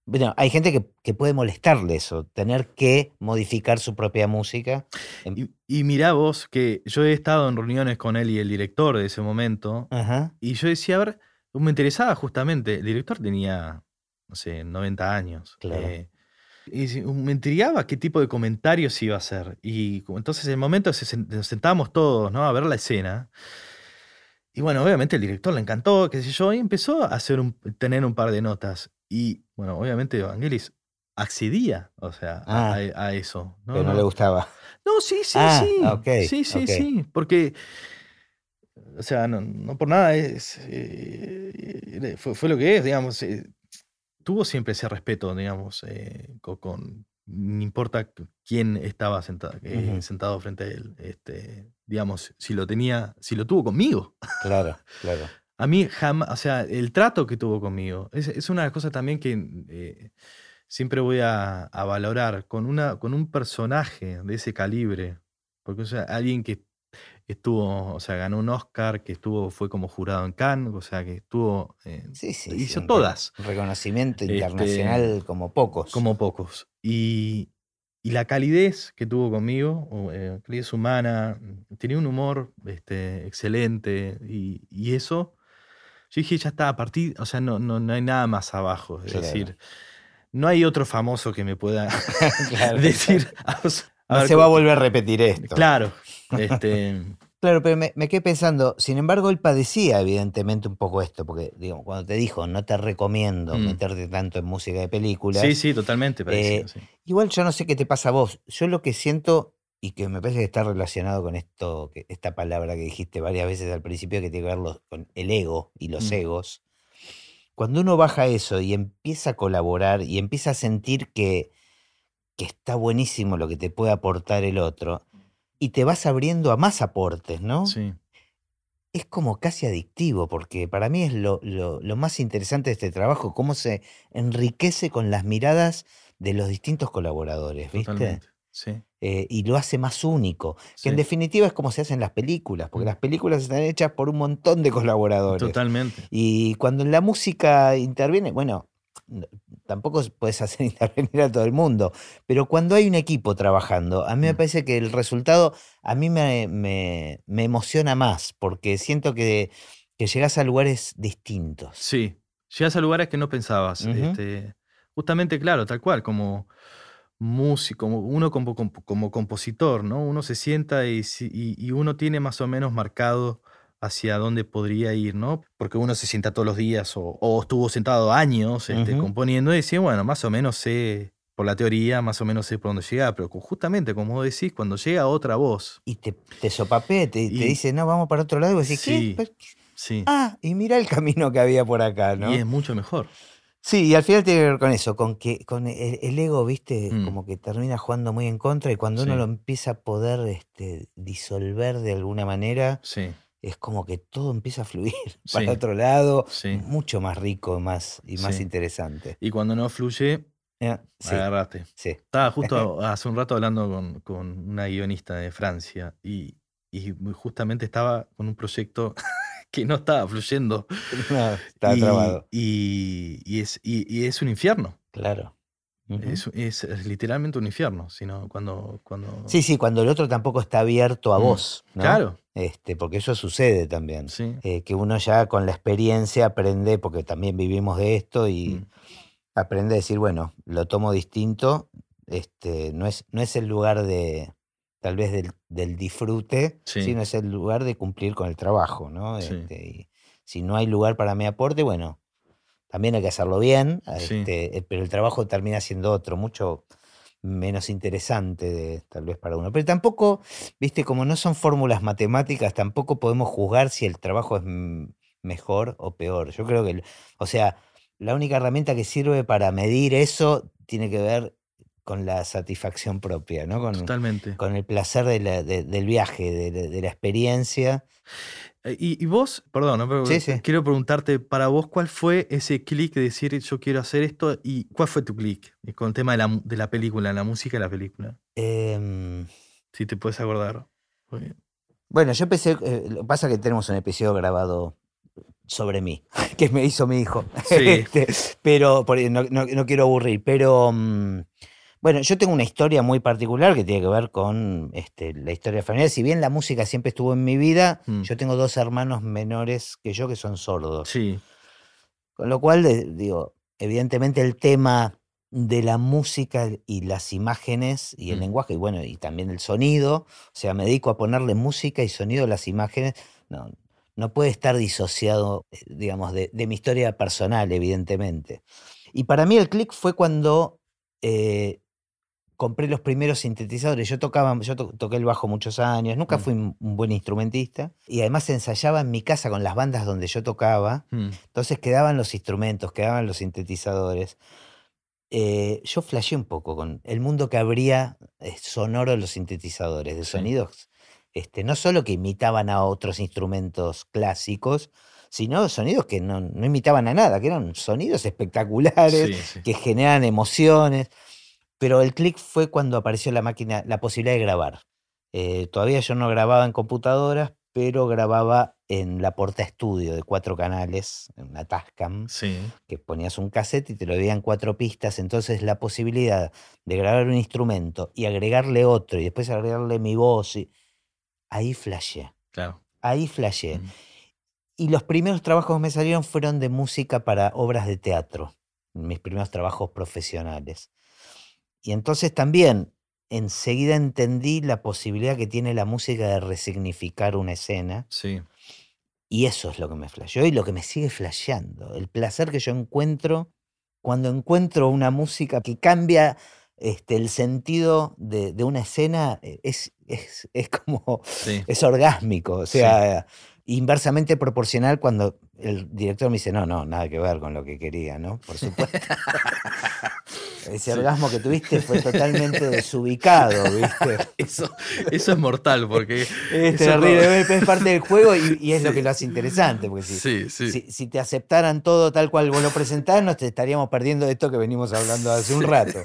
Speaker 1: Bueno, hay gente que, puede molestarle eso, tener que modificar su propia música.
Speaker 2: Y, y mirá vos que yo he estado en reuniones con él y el director de ese momento, y yo decía, a ver, me interesaba justamente, el director tenía, no sé, 90 años. Eh, y me intrigaba qué tipo de comentarios iba a hacer. Y entonces en el momento nos sentábamos todos ¿no? a ver la escena. Y bueno, obviamente el director le encantó, qué sé yo, y empezó a hacer un, tener un par de notas. Y bueno, obviamente Evangelis accedía, o sea, a,
Speaker 1: Ah.
Speaker 2: a- a eso. No,
Speaker 1: pero no,
Speaker 2: no.
Speaker 1: le gustaba.
Speaker 2: No, sí, sí,
Speaker 1: Ah,
Speaker 2: sí. sí, sí, sí. Porque, o sea, no, no por nada es, eh, fue, fue lo que es, digamos. eh, tuvo siempre ese respeto, digamos, eh, co- con, no importa quién estaba sentado, eh, sentado frente a él. Este, digamos, si lo tenía, si lo tuvo conmigo.
Speaker 1: Claro, claro.
Speaker 2: A mí jamás, o sea, el trato que tuvo conmigo, es, es una de las cosas también que eh, siempre voy a, a valorar con, una, con un personaje de ese calibre, porque o sea, alguien que estuvo, o sea, ganó un Oscar, que estuvo, fue como jurado en Cannes, o sea, que estuvo, eh,
Speaker 1: Sí, sí.
Speaker 2: hizo todas,
Speaker 1: reconocimiento
Speaker 2: Este,
Speaker 1: internacional como pocos.
Speaker 2: como pocos. Y, y la calidez que tuvo conmigo, eh, calidez humana, tenía un humor este, excelente, y, y eso, yo dije, ya está, a partir, o sea, no, no, no hay nada más abajo, es
Speaker 1: Claro.
Speaker 2: decir, no hay otro famoso que me pueda
Speaker 1: Claro.
Speaker 2: decir, a
Speaker 1: No se va a volver a repetir esto.
Speaker 2: Claro, este,
Speaker 1: Claro, pero me, me quedé pensando, sin embargo, él padecía evidentemente un poco esto, porque digo, cuando te dijo, no te recomiendo
Speaker 2: Mm.
Speaker 1: meterte tanto en música de películas,
Speaker 2: sí, sí, totalmente parecido,
Speaker 1: Eh,
Speaker 2: sí.
Speaker 1: igual yo no sé qué te pasa a vos, yo lo que siento, y que me parece que está relacionado con esto, que, esta palabra que dijiste varias veces al principio, que tiene que ver los- con el ego y los
Speaker 2: Mm.
Speaker 1: egos, cuando uno baja eso y empieza a colaborar y empieza a sentir que, que está buenísimo lo que te puede aportar el otro, y te vas abriendo a más aportes, ¿no?
Speaker 2: Sí,
Speaker 1: es como casi adictivo, porque para mí es lo, lo- lo más interesante de este trabajo, cómo se enriquece con las miradas de los distintos colaboradores, ¿viste?
Speaker 2: totalmente. Sí,
Speaker 1: Eh, y lo hace más único, que en definitiva es como se hacen las películas, porque
Speaker 2: Mm.
Speaker 1: las películas están hechas por un montón de colaboradores.
Speaker 2: totalmente.
Speaker 1: Y cuando en la música interviene, bueno, tampoco puedes hacer intervenir a todo el mundo, pero cuando hay un equipo trabajando, a mí me
Speaker 2: Mm.
Speaker 1: parece que el resultado a mí me, me- me emociona más, porque siento que, que llegas a lugares distintos.
Speaker 2: Sí, llegas a lugares que no pensabas. Este, justamente, claro, tal cual, como músico, como uno como, comp- como compositor, ¿no? Uno se sienta y, y- y uno tiene más o menos marcado hacia dónde podría ir, ¿no? Porque uno se sienta todos los días o, o estuvo sentado años este,
Speaker 1: Ujú.
Speaker 2: componiendo y decía, bueno, más o menos sé por la teoría, más o menos sé por dónde llegar, pero justamente, como decís, cuando llega otra voz,
Speaker 1: Y te, te sopapea, te, te
Speaker 2: Y-
Speaker 1: dice, no, vamos para otro lado, y decís, ¿qué?
Speaker 2: Sí.
Speaker 1: Pero-
Speaker 2: sí,
Speaker 1: Ah, y mira el camino que había por acá, ¿no?
Speaker 2: y es mucho mejor.
Speaker 1: Sí, y al final tiene que ver con eso, con que con el, el ego, viste,
Speaker 2: Mm.
Speaker 1: como que termina jugando muy en contra y cuando uno lo empieza a poder este, disolver de alguna manera,
Speaker 2: Sí,
Speaker 1: es como que todo empieza a fluir
Speaker 2: Sí.
Speaker 1: para otro lado, mucho más rico más, y más interesante.
Speaker 2: Y cuando no fluye,
Speaker 1: Sí,
Speaker 2: agarraste. Estaba justo hace un rato hablando con, con una guionista de Francia y, y justamente estaba con un proyecto que no estaba fluyendo.
Speaker 1: No, estaba
Speaker 2: y,
Speaker 1: trabado.
Speaker 2: y- y es, y, es un infierno.
Speaker 1: Claro.
Speaker 2: Es, es- es literalmente un infierno. Sino cuando, cuando...
Speaker 1: Sí, sí, cuando el otro tampoco está abierto a
Speaker 2: Mm,
Speaker 1: vos, ¿no?
Speaker 2: Claro,
Speaker 1: Este, porque eso sucede también.
Speaker 2: sí.
Speaker 1: eh, que uno ya con la experiencia aprende, porque también vivimos de esto y
Speaker 2: Mm,
Speaker 1: aprende a decir, bueno, lo tomo distinto, este, no, es, no es el lugar de, tal vez del, del disfrute,
Speaker 2: Sí.
Speaker 1: sino es el lugar de cumplir con el trabajo, ¿no?
Speaker 2: Sí.
Speaker 1: Este, y si no hay lugar para mi aporte, bueno, también hay que hacerlo bien,
Speaker 2: Sí.
Speaker 1: este, eh, pero el trabajo termina siendo otro, mucho menos interesante de- tal vez para uno. Pero tampoco, viste, como no son fórmulas matemáticas, tampoco podemos juzgar si el trabajo es mejor o peor. Yo creo que, o sea, la única herramienta que sirve para medir eso tiene que ver con la satisfacción propia, ¿no? Con,
Speaker 2: totalmente.
Speaker 1: con el placer de la- de- del viaje, de, la- de la experiencia.
Speaker 2: Eh, Y, y vos, perdón, ¿no? Pero
Speaker 1: Sí, sí.
Speaker 2: quiero preguntarte, para vos, ¿cuál fue ese clic de decir yo quiero hacer esto? ¿Y cuál fue tu clic eh, con el tema de la, de la película, la música de la película?
Speaker 1: Em,
Speaker 2: Si te puedes acordar.
Speaker 1: Bueno, yo empecé, eh, lo que pasa es que tenemos un episodio grabado sobre mí, que me hizo mi hijo.
Speaker 2: Sí.
Speaker 1: Este, pero por- no, no- no quiero aburrir, pero mm, bueno, yo tengo una historia muy particular que tiene que ver con este, la historia familiar. Si bien la música siempre estuvo en mi vida,
Speaker 2: Mm.
Speaker 1: yo tengo dos hermanos menores que yo que son sordos.
Speaker 2: Sí,
Speaker 1: Con lo cual, digo, evidentemente el tema de la música y las imágenes y el
Speaker 2: Mm.
Speaker 1: lenguaje, y bueno, y también el sonido, o sea, me dedico a ponerle música y sonido a las imágenes, no, no puede estar disociado, eh, digamos, de, de mi historia personal, evidentemente. Y para mí el clic fue cuando eh, compré los primeros sintetizadores. Yo tocaba, yo to- toqué el bajo muchos años, nunca
Speaker 2: Mm.
Speaker 1: fui un buen instrumentista y además ensayaba en mi casa con las bandas donde yo tocaba.
Speaker 2: Mm,
Speaker 1: Entonces quedaban los instrumentos, quedaban los sintetizadores. Eh, yo flasheé un poco con el mundo que habría eh, sonoro de los sintetizadores, de
Speaker 2: Sí.
Speaker 1: sonidos, este, no solo que imitaban a otros instrumentos clásicos, sino sonidos que no, no imitaban a nada, que eran sonidos espectaculares,
Speaker 2: sí, sí.
Speaker 1: que generan emociones. Pero el clic fue cuando apareció la máquina, la posibilidad de grabar. Eh, todavía yo no grababa en computadoras, pero grababa en la porta estudio de cuatro canales, en una Tascam,
Speaker 2: Sí,
Speaker 1: que ponías un cassette y te lo veían cuatro pistas. Entonces la posibilidad de grabar un instrumento y agregarle otro y después agregarle mi voz, y... ahí flasheé.
Speaker 2: claro.
Speaker 1: Ahí flasheé.
Speaker 2: Mm,
Speaker 1: Y los primeros trabajos que me salieron fueron de música para obras de teatro, mis primeros trabajos profesionales. Y entonces también enseguida entendí la posibilidad que tiene la música de resignificar una escena.
Speaker 2: Sí,
Speaker 1: Y eso es lo que me flasheó y lo que me sigue flasheando. El placer que yo encuentro cuando encuentro una música que cambia este, el sentido de, de una escena, eh, es, es, es como
Speaker 2: sí.
Speaker 1: es orgásmico, o
Speaker 2: Sí.
Speaker 1: Inversamente proporcional cuando el director me dice, no, no, nada que ver con lo que quería, ¿no? Por supuesto. Ese orgasmo que tuviste fue totalmente desubicado, ¿viste?
Speaker 2: Eso, eso es mortal porque...
Speaker 1: Es terrible, es parte del juego y, y es lo que lo hace interesante, porque si,
Speaker 2: Sí, sí.
Speaker 1: si, si te aceptaran todo tal cual vos lo presentás, nos te estaríamos perdiendo de esto que venimos hablando hace un rato.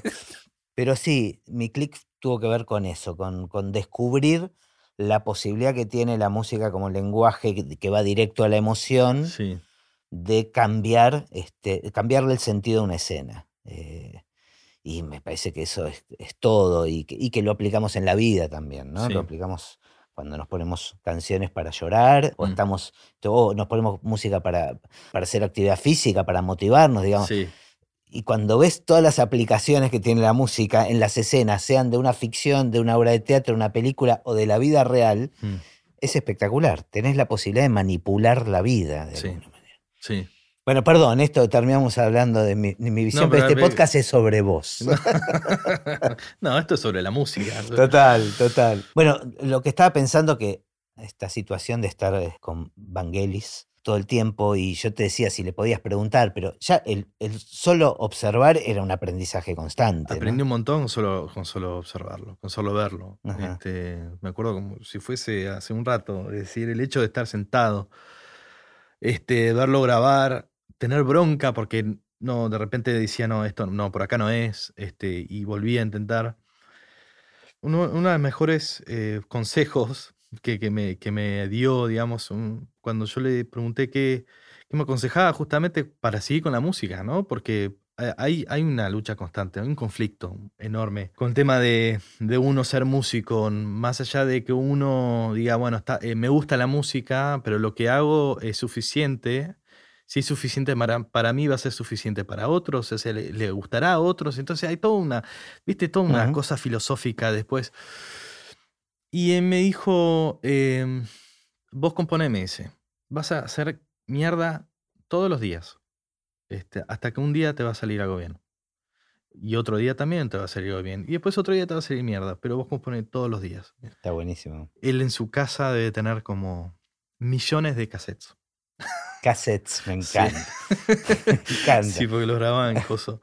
Speaker 1: Pero sí, mi clic tuvo que ver con eso, con, con descubrir la posibilidad que tiene la música como lenguaje que, va directo a la emoción
Speaker 2: Sí,
Speaker 1: de cambiar, este, cambiarle el sentido a una escena. Eh, y me parece que eso es, es todo y que, y que lo aplicamos en la vida también, ¿no?
Speaker 2: Sí.
Speaker 1: Lo aplicamos cuando nos ponemos canciones para llorar o
Speaker 2: Mm.
Speaker 1: estamos o nos ponemos música para, para hacer actividad física, para motivarnos, digamos.
Speaker 2: sí,
Speaker 1: Y cuando ves todas las aplicaciones que tiene la música en las escenas, sean de una ficción, de una obra de teatro, una película o de la vida real,
Speaker 2: mm,
Speaker 1: es espectacular. Tenés la posibilidad de manipular la vida de
Speaker 2: Sí.
Speaker 1: alguna manera.
Speaker 2: sí.
Speaker 1: Bueno, perdón, esto terminamos hablando de mi, de mi visión, pero
Speaker 2: pero
Speaker 1: este podcast es sobre vos.
Speaker 2: No, esto es sobre la música.
Speaker 1: Total, total. Bueno, lo que estaba pensando que esta situación de estar eh, con Vangelis todo el tiempo y yo te decía si le podías preguntar, pero ya el, el solo observar era un aprendizaje constante. ¿no?
Speaker 2: Aprendí un montón con solo, con solo observarlo, con solo verlo. Este, me acuerdo como si fuese hace un rato, es decir, el hecho de estar sentado, este, verlo grabar, tener bronca porque no, de repente decía, no, esto no, por acá no es, este, y volví a intentar. Uno, uno de los mejores eh, consejos que, que me, que me dio, digamos, un- cuando yo le pregunté qué, qué me aconsejaba justamente para seguir con la música, ¿no? Porque eh, hay, hay una lucha constante, hay un conflicto enorme con el tema de, de uno ser músico, más allá de que uno diga, bueno, está, eh, me gusta la música, pero lo que hago es suficiente. Si es suficiente para, para mí, va a ser suficiente para otros, o sea, le, le gustará a otros. Entonces hay toda una, viste, toda una
Speaker 1: Ujú.
Speaker 2: cosa filosófica después. Y él me dijo, em, vos componés, me dice, vas a hacer mierda todos los días, este, hasta que un día te va a salir algo bien. Y otro día también te va a salir algo bien. Y después otro día te va a salir mierda, pero vos componés todos los días.
Speaker 1: Está buenísimo.
Speaker 2: Él en su casa debe tener como millones de cassettes.
Speaker 1: Cassettes, me
Speaker 2: Sí.
Speaker 1: encanta. me encanta.
Speaker 2: Sí, porque los grababan en coso.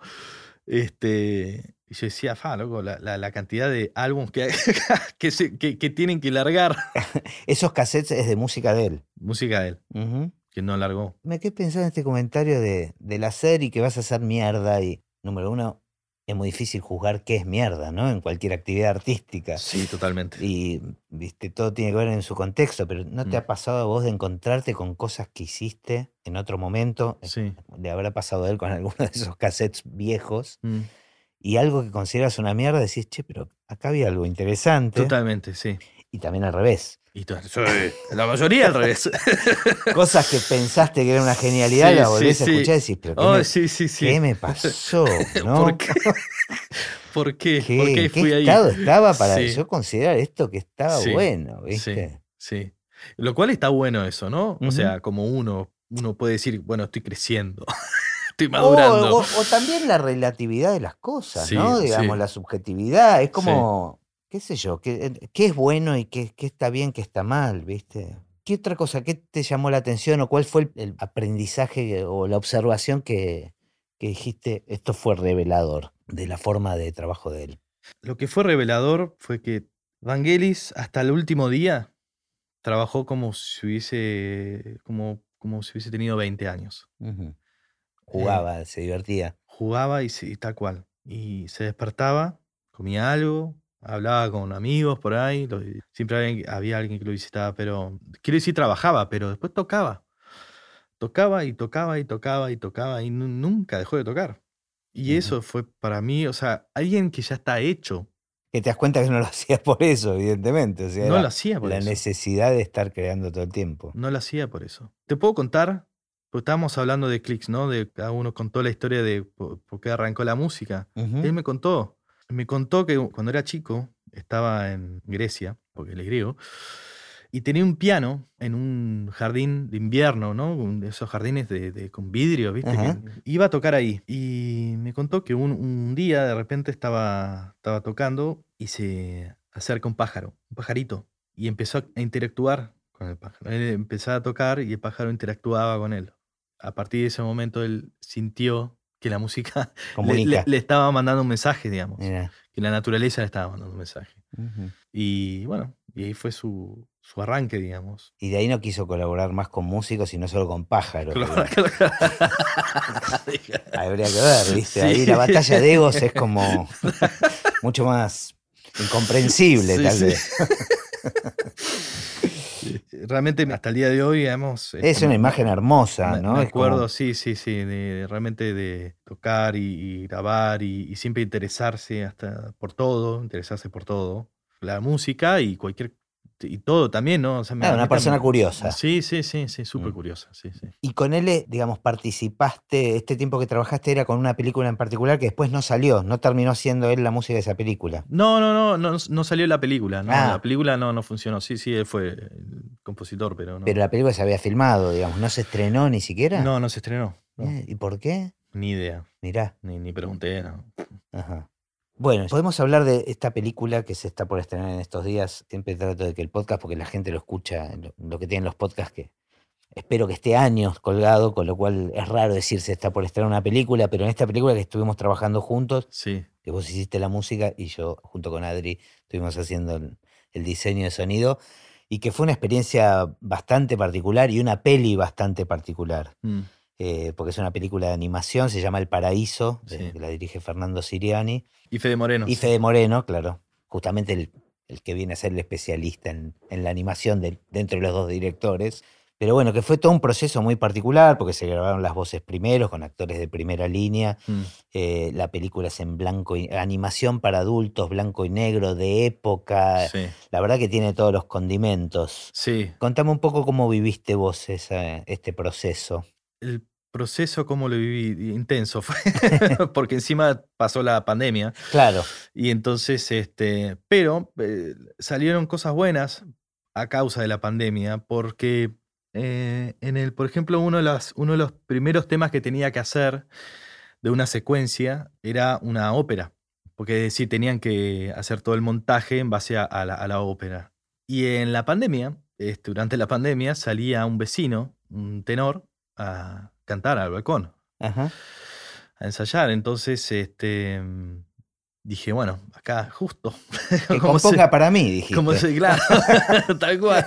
Speaker 2: Este, y yo decía, fa, loco, la, la- la cantidad de álbumes que, que, se- que- que tienen que largar.
Speaker 1: Esos cassettes es de música de él.
Speaker 2: Música de él, que no largó.
Speaker 1: Me quedé pensando en este comentario de, del hacer y que vas a hacer mierda. Y número uno, es muy difícil juzgar qué es mierda, ¿no? En cualquier actividad artística.
Speaker 2: Sí, totalmente.
Speaker 1: Y, viste, todo tiene que ver en su contexto, pero ¿no te
Speaker 2: Mm.
Speaker 1: ha pasado a vos de encontrarte con cosas que hiciste en otro momento?
Speaker 2: Sí.
Speaker 1: Le habrá pasado a él con alguno de esos cassettes viejos
Speaker 2: Mm,
Speaker 1: y algo que consideras una mierda, decís, che, pero acá había algo interesante.
Speaker 2: Totalmente, sí.
Speaker 1: Y también al revés.
Speaker 2: Y sí, la mayoría al revés.
Speaker 1: Cosas que pensaste que era una genialidad,
Speaker 2: Sí,
Speaker 1: la
Speaker 2: sí,
Speaker 1: volvés a
Speaker 2: sí.
Speaker 1: escuchar y decís, pero ¿qué,
Speaker 2: Oh,
Speaker 1: me,
Speaker 2: sí, sí, sí.
Speaker 1: qué me pasó? ¿no?
Speaker 2: ¿Por qué? ¿Por qué?
Speaker 1: ¿Qué-
Speaker 2: ¿Por qué
Speaker 1: en
Speaker 2: fui
Speaker 1: qué
Speaker 2: ahí?
Speaker 1: estado estaba para
Speaker 2: Sí.
Speaker 1: yo considerar esto que estaba bueno? ¿viste?
Speaker 2: sí. Lo cual está bueno eso, ¿no? O sea, como uno, uno puede decir, bueno, estoy creciendo. Estoy madurando.
Speaker 1: O, o- o también la relatividad de las cosas,
Speaker 2: Sí,
Speaker 1: ¿no?
Speaker 2: sí.
Speaker 1: Digamos, la subjetividad. Es como, qué sé yo, qué, qué es bueno y qué, qué está bien, qué está mal, ¿viste? ¿Qué otra cosa? ¿Qué te llamó la atención o cuál fue el, el aprendizaje o la observación que, que dijiste, esto fue revelador de la forma de trabajo de él?
Speaker 2: Lo que fue revelador fue que Vangelis hasta el último día trabajó como si hubiese, como, como si hubiese tenido 20 años.
Speaker 1: Jugaba, se divertía.
Speaker 2: Jugaba y, y tal cual. Y se despertaba, comía algo, hablaba con amigos por ahí. siempre había, había alguien que lo visitaba, pero quiero decir trabajaba, pero después tocaba. Tocaba y tocaba y tocaba y tocaba y nu- nunca dejó de tocar. Y eso fue para mí, o sea, alguien que ya está hecho,
Speaker 1: Que te das cuenta que no lo hacías por eso, evidentemente. O sea,
Speaker 2: no lo hacía por
Speaker 1: la
Speaker 2: eso.
Speaker 1: necesidad de estar creando todo el tiempo.
Speaker 2: No lo hacía por eso. Te puedo contar, porque estábamos hablando de clics, ¿no? De cada uno contó la historia de por, por qué arrancó la música.
Speaker 1: Ujú.
Speaker 2: Él me contó, me contó que cuando era chico estaba en Grecia, porque él es griego, y tenía un piano en un jardín de invierno, ¿no? Un esos jardines de, de- con vidrio, ¿viste?
Speaker 1: Ajá.
Speaker 2: Que iba a tocar ahí. Y me contó que un, un día de repente estaba, estaba tocando y se acerca un pájaro, un pajarito, y empezó a interactuar con el pájaro. Él empezaba a tocar y el pájaro interactuaba con él. A partir de ese momento él sintió que la música le,
Speaker 1: Comunica.
Speaker 2: le- le estaba mandando un mensaje, digamos. Que la naturaleza le estaba mandando un mensaje. Y bueno, y ahí fue su, su arranque, digamos.
Speaker 1: Y de ahí no quiso colaborar más con músicos, sino solo con pájaros. Habría que ver, ¿viste?
Speaker 2: Sí.
Speaker 1: Ahí la batalla de egos es como mucho más incomprensible,
Speaker 2: Sí,
Speaker 1: tal
Speaker 2: sí. Realmente hasta el día de hoy, digamos...
Speaker 1: Es
Speaker 2: como-
Speaker 1: una imagen hermosa,
Speaker 2: Me,
Speaker 1: ¿no?
Speaker 2: me
Speaker 1: Es como-
Speaker 2: acuerdo, sí, sí, sí, de, de realmente de tocar y, y grabar y, y siempre interesarse hasta por todo, interesarse por todo, la música y cualquier y todo también, ¿no? O sea, me-
Speaker 1: Claro, una persona
Speaker 2: también-
Speaker 1: curiosa.
Speaker 2: Sí, sí, sí, sí, súper
Speaker 1: Mm.
Speaker 2: curiosa, sí, sí.
Speaker 1: Y con él, digamos, participaste, este tiempo que trabajaste era con una película en particular que después no salió, no terminó siendo él la música de esa película.
Speaker 2: No, no, no, no, no salió la película, ¿no?
Speaker 1: Ah.
Speaker 2: La película no, no funcionó. Sí, sí, él fue el compositor, pero no.
Speaker 1: Pero la película se había filmado, digamos, no se estrenó ni siquiera.
Speaker 2: No, no se estrenó. no.
Speaker 1: Eh, ¿Y por qué?
Speaker 2: Ni idea.
Speaker 1: Mirá.
Speaker 2: Ni, ni pregunté, no.
Speaker 1: Ajá. Bueno, podemos hablar de esta película que se está por estrenar en estos días. Siempre trato de que el podcast, porque la gente lo escucha, lo, que tienen los podcasts, que espero que esté años colgado, con lo cual es raro decir se está por estrenar una película, pero en esta película que estuvimos trabajando juntos,
Speaker 2: Sí.
Speaker 1: que vos hiciste la música y yo junto con Adri estuvimos haciendo el, el diseño de sonido, y que fue una experiencia bastante particular y una peli bastante particular.
Speaker 2: Mm,
Speaker 1: eh, porque es una película de animación, se llama El Paraíso, de- que la dirige Fernando Siriani.
Speaker 2: Y Fede Moreno.
Speaker 1: Y Fede Moreno, claro, justamente el, el que viene a ser el especialista en, en la animación de, dentro de los dos directores. Pero bueno, que fue todo un proceso muy particular, porque se grabaron las voces primeros con actores de primera línea.
Speaker 2: Mm,
Speaker 1: eh, la película es en blanco y animación para adultos, blanco y negro, de época.
Speaker 2: Sí.
Speaker 1: La verdad que tiene todos los condimentos.
Speaker 2: Sí.
Speaker 1: Contame un poco cómo viviste vos esa- este proceso.
Speaker 2: El proceso, como lo viví, intenso fue. Porque encima pasó la pandemia.
Speaker 1: Claro,
Speaker 2: Y entonces, este, pero eh, salieron cosas buenas a causa de la pandemia, porque eh, en el, por ejemplo, uno de, las, uno de los primeros temas que tenía que hacer de una secuencia era una ópera, porque decir, tenían que hacer todo el montaje en base a, a la, a la ópera. Y en la pandemia, este, durante la pandemia, salía un vecino, un tenor, a cantar al balcón
Speaker 1: ajá.
Speaker 2: a ensayar. Entonces, este, mm, dije, bueno, acá justo.
Speaker 1: Que
Speaker 2: Como se-
Speaker 1: componga para mí, dijiste.
Speaker 2: como se- claro, tal cual.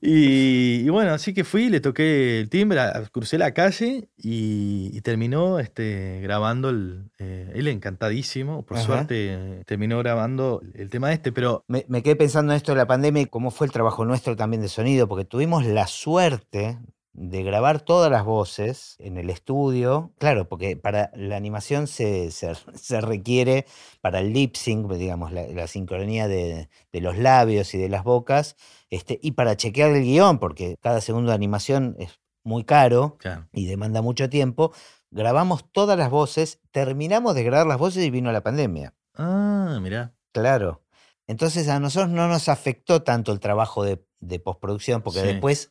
Speaker 2: Y, y bueno, así que fui, le toqué el timbre, crucé la calle y, y terminó este, grabando el. eh, él encantadísimo, por
Speaker 1: Ajá.
Speaker 2: suerte eh, terminó grabando el tema este, pero
Speaker 1: Me, me quedé pensando en esto de la pandemia y cómo fue el trabajo nuestro también de sonido, porque tuvimos la suerte de grabar todas las voces en el estudio. Claro, porque para la animación se, se- se requiere, para el lip sync, digamos, la, la sincronía de, de los labios y de las bocas, este, y para chequear el guion, porque cada segundo de animación es muy caro
Speaker 2: claro.
Speaker 1: y demanda mucho tiempo. Grabamos todas las voces, terminamos de grabar las voces y vino la pandemia.
Speaker 2: Ah, mirá.
Speaker 1: Claro. Entonces a nosotros no nos afectó tanto el trabajo de, de postproducción, porque
Speaker 2: Sí.
Speaker 1: después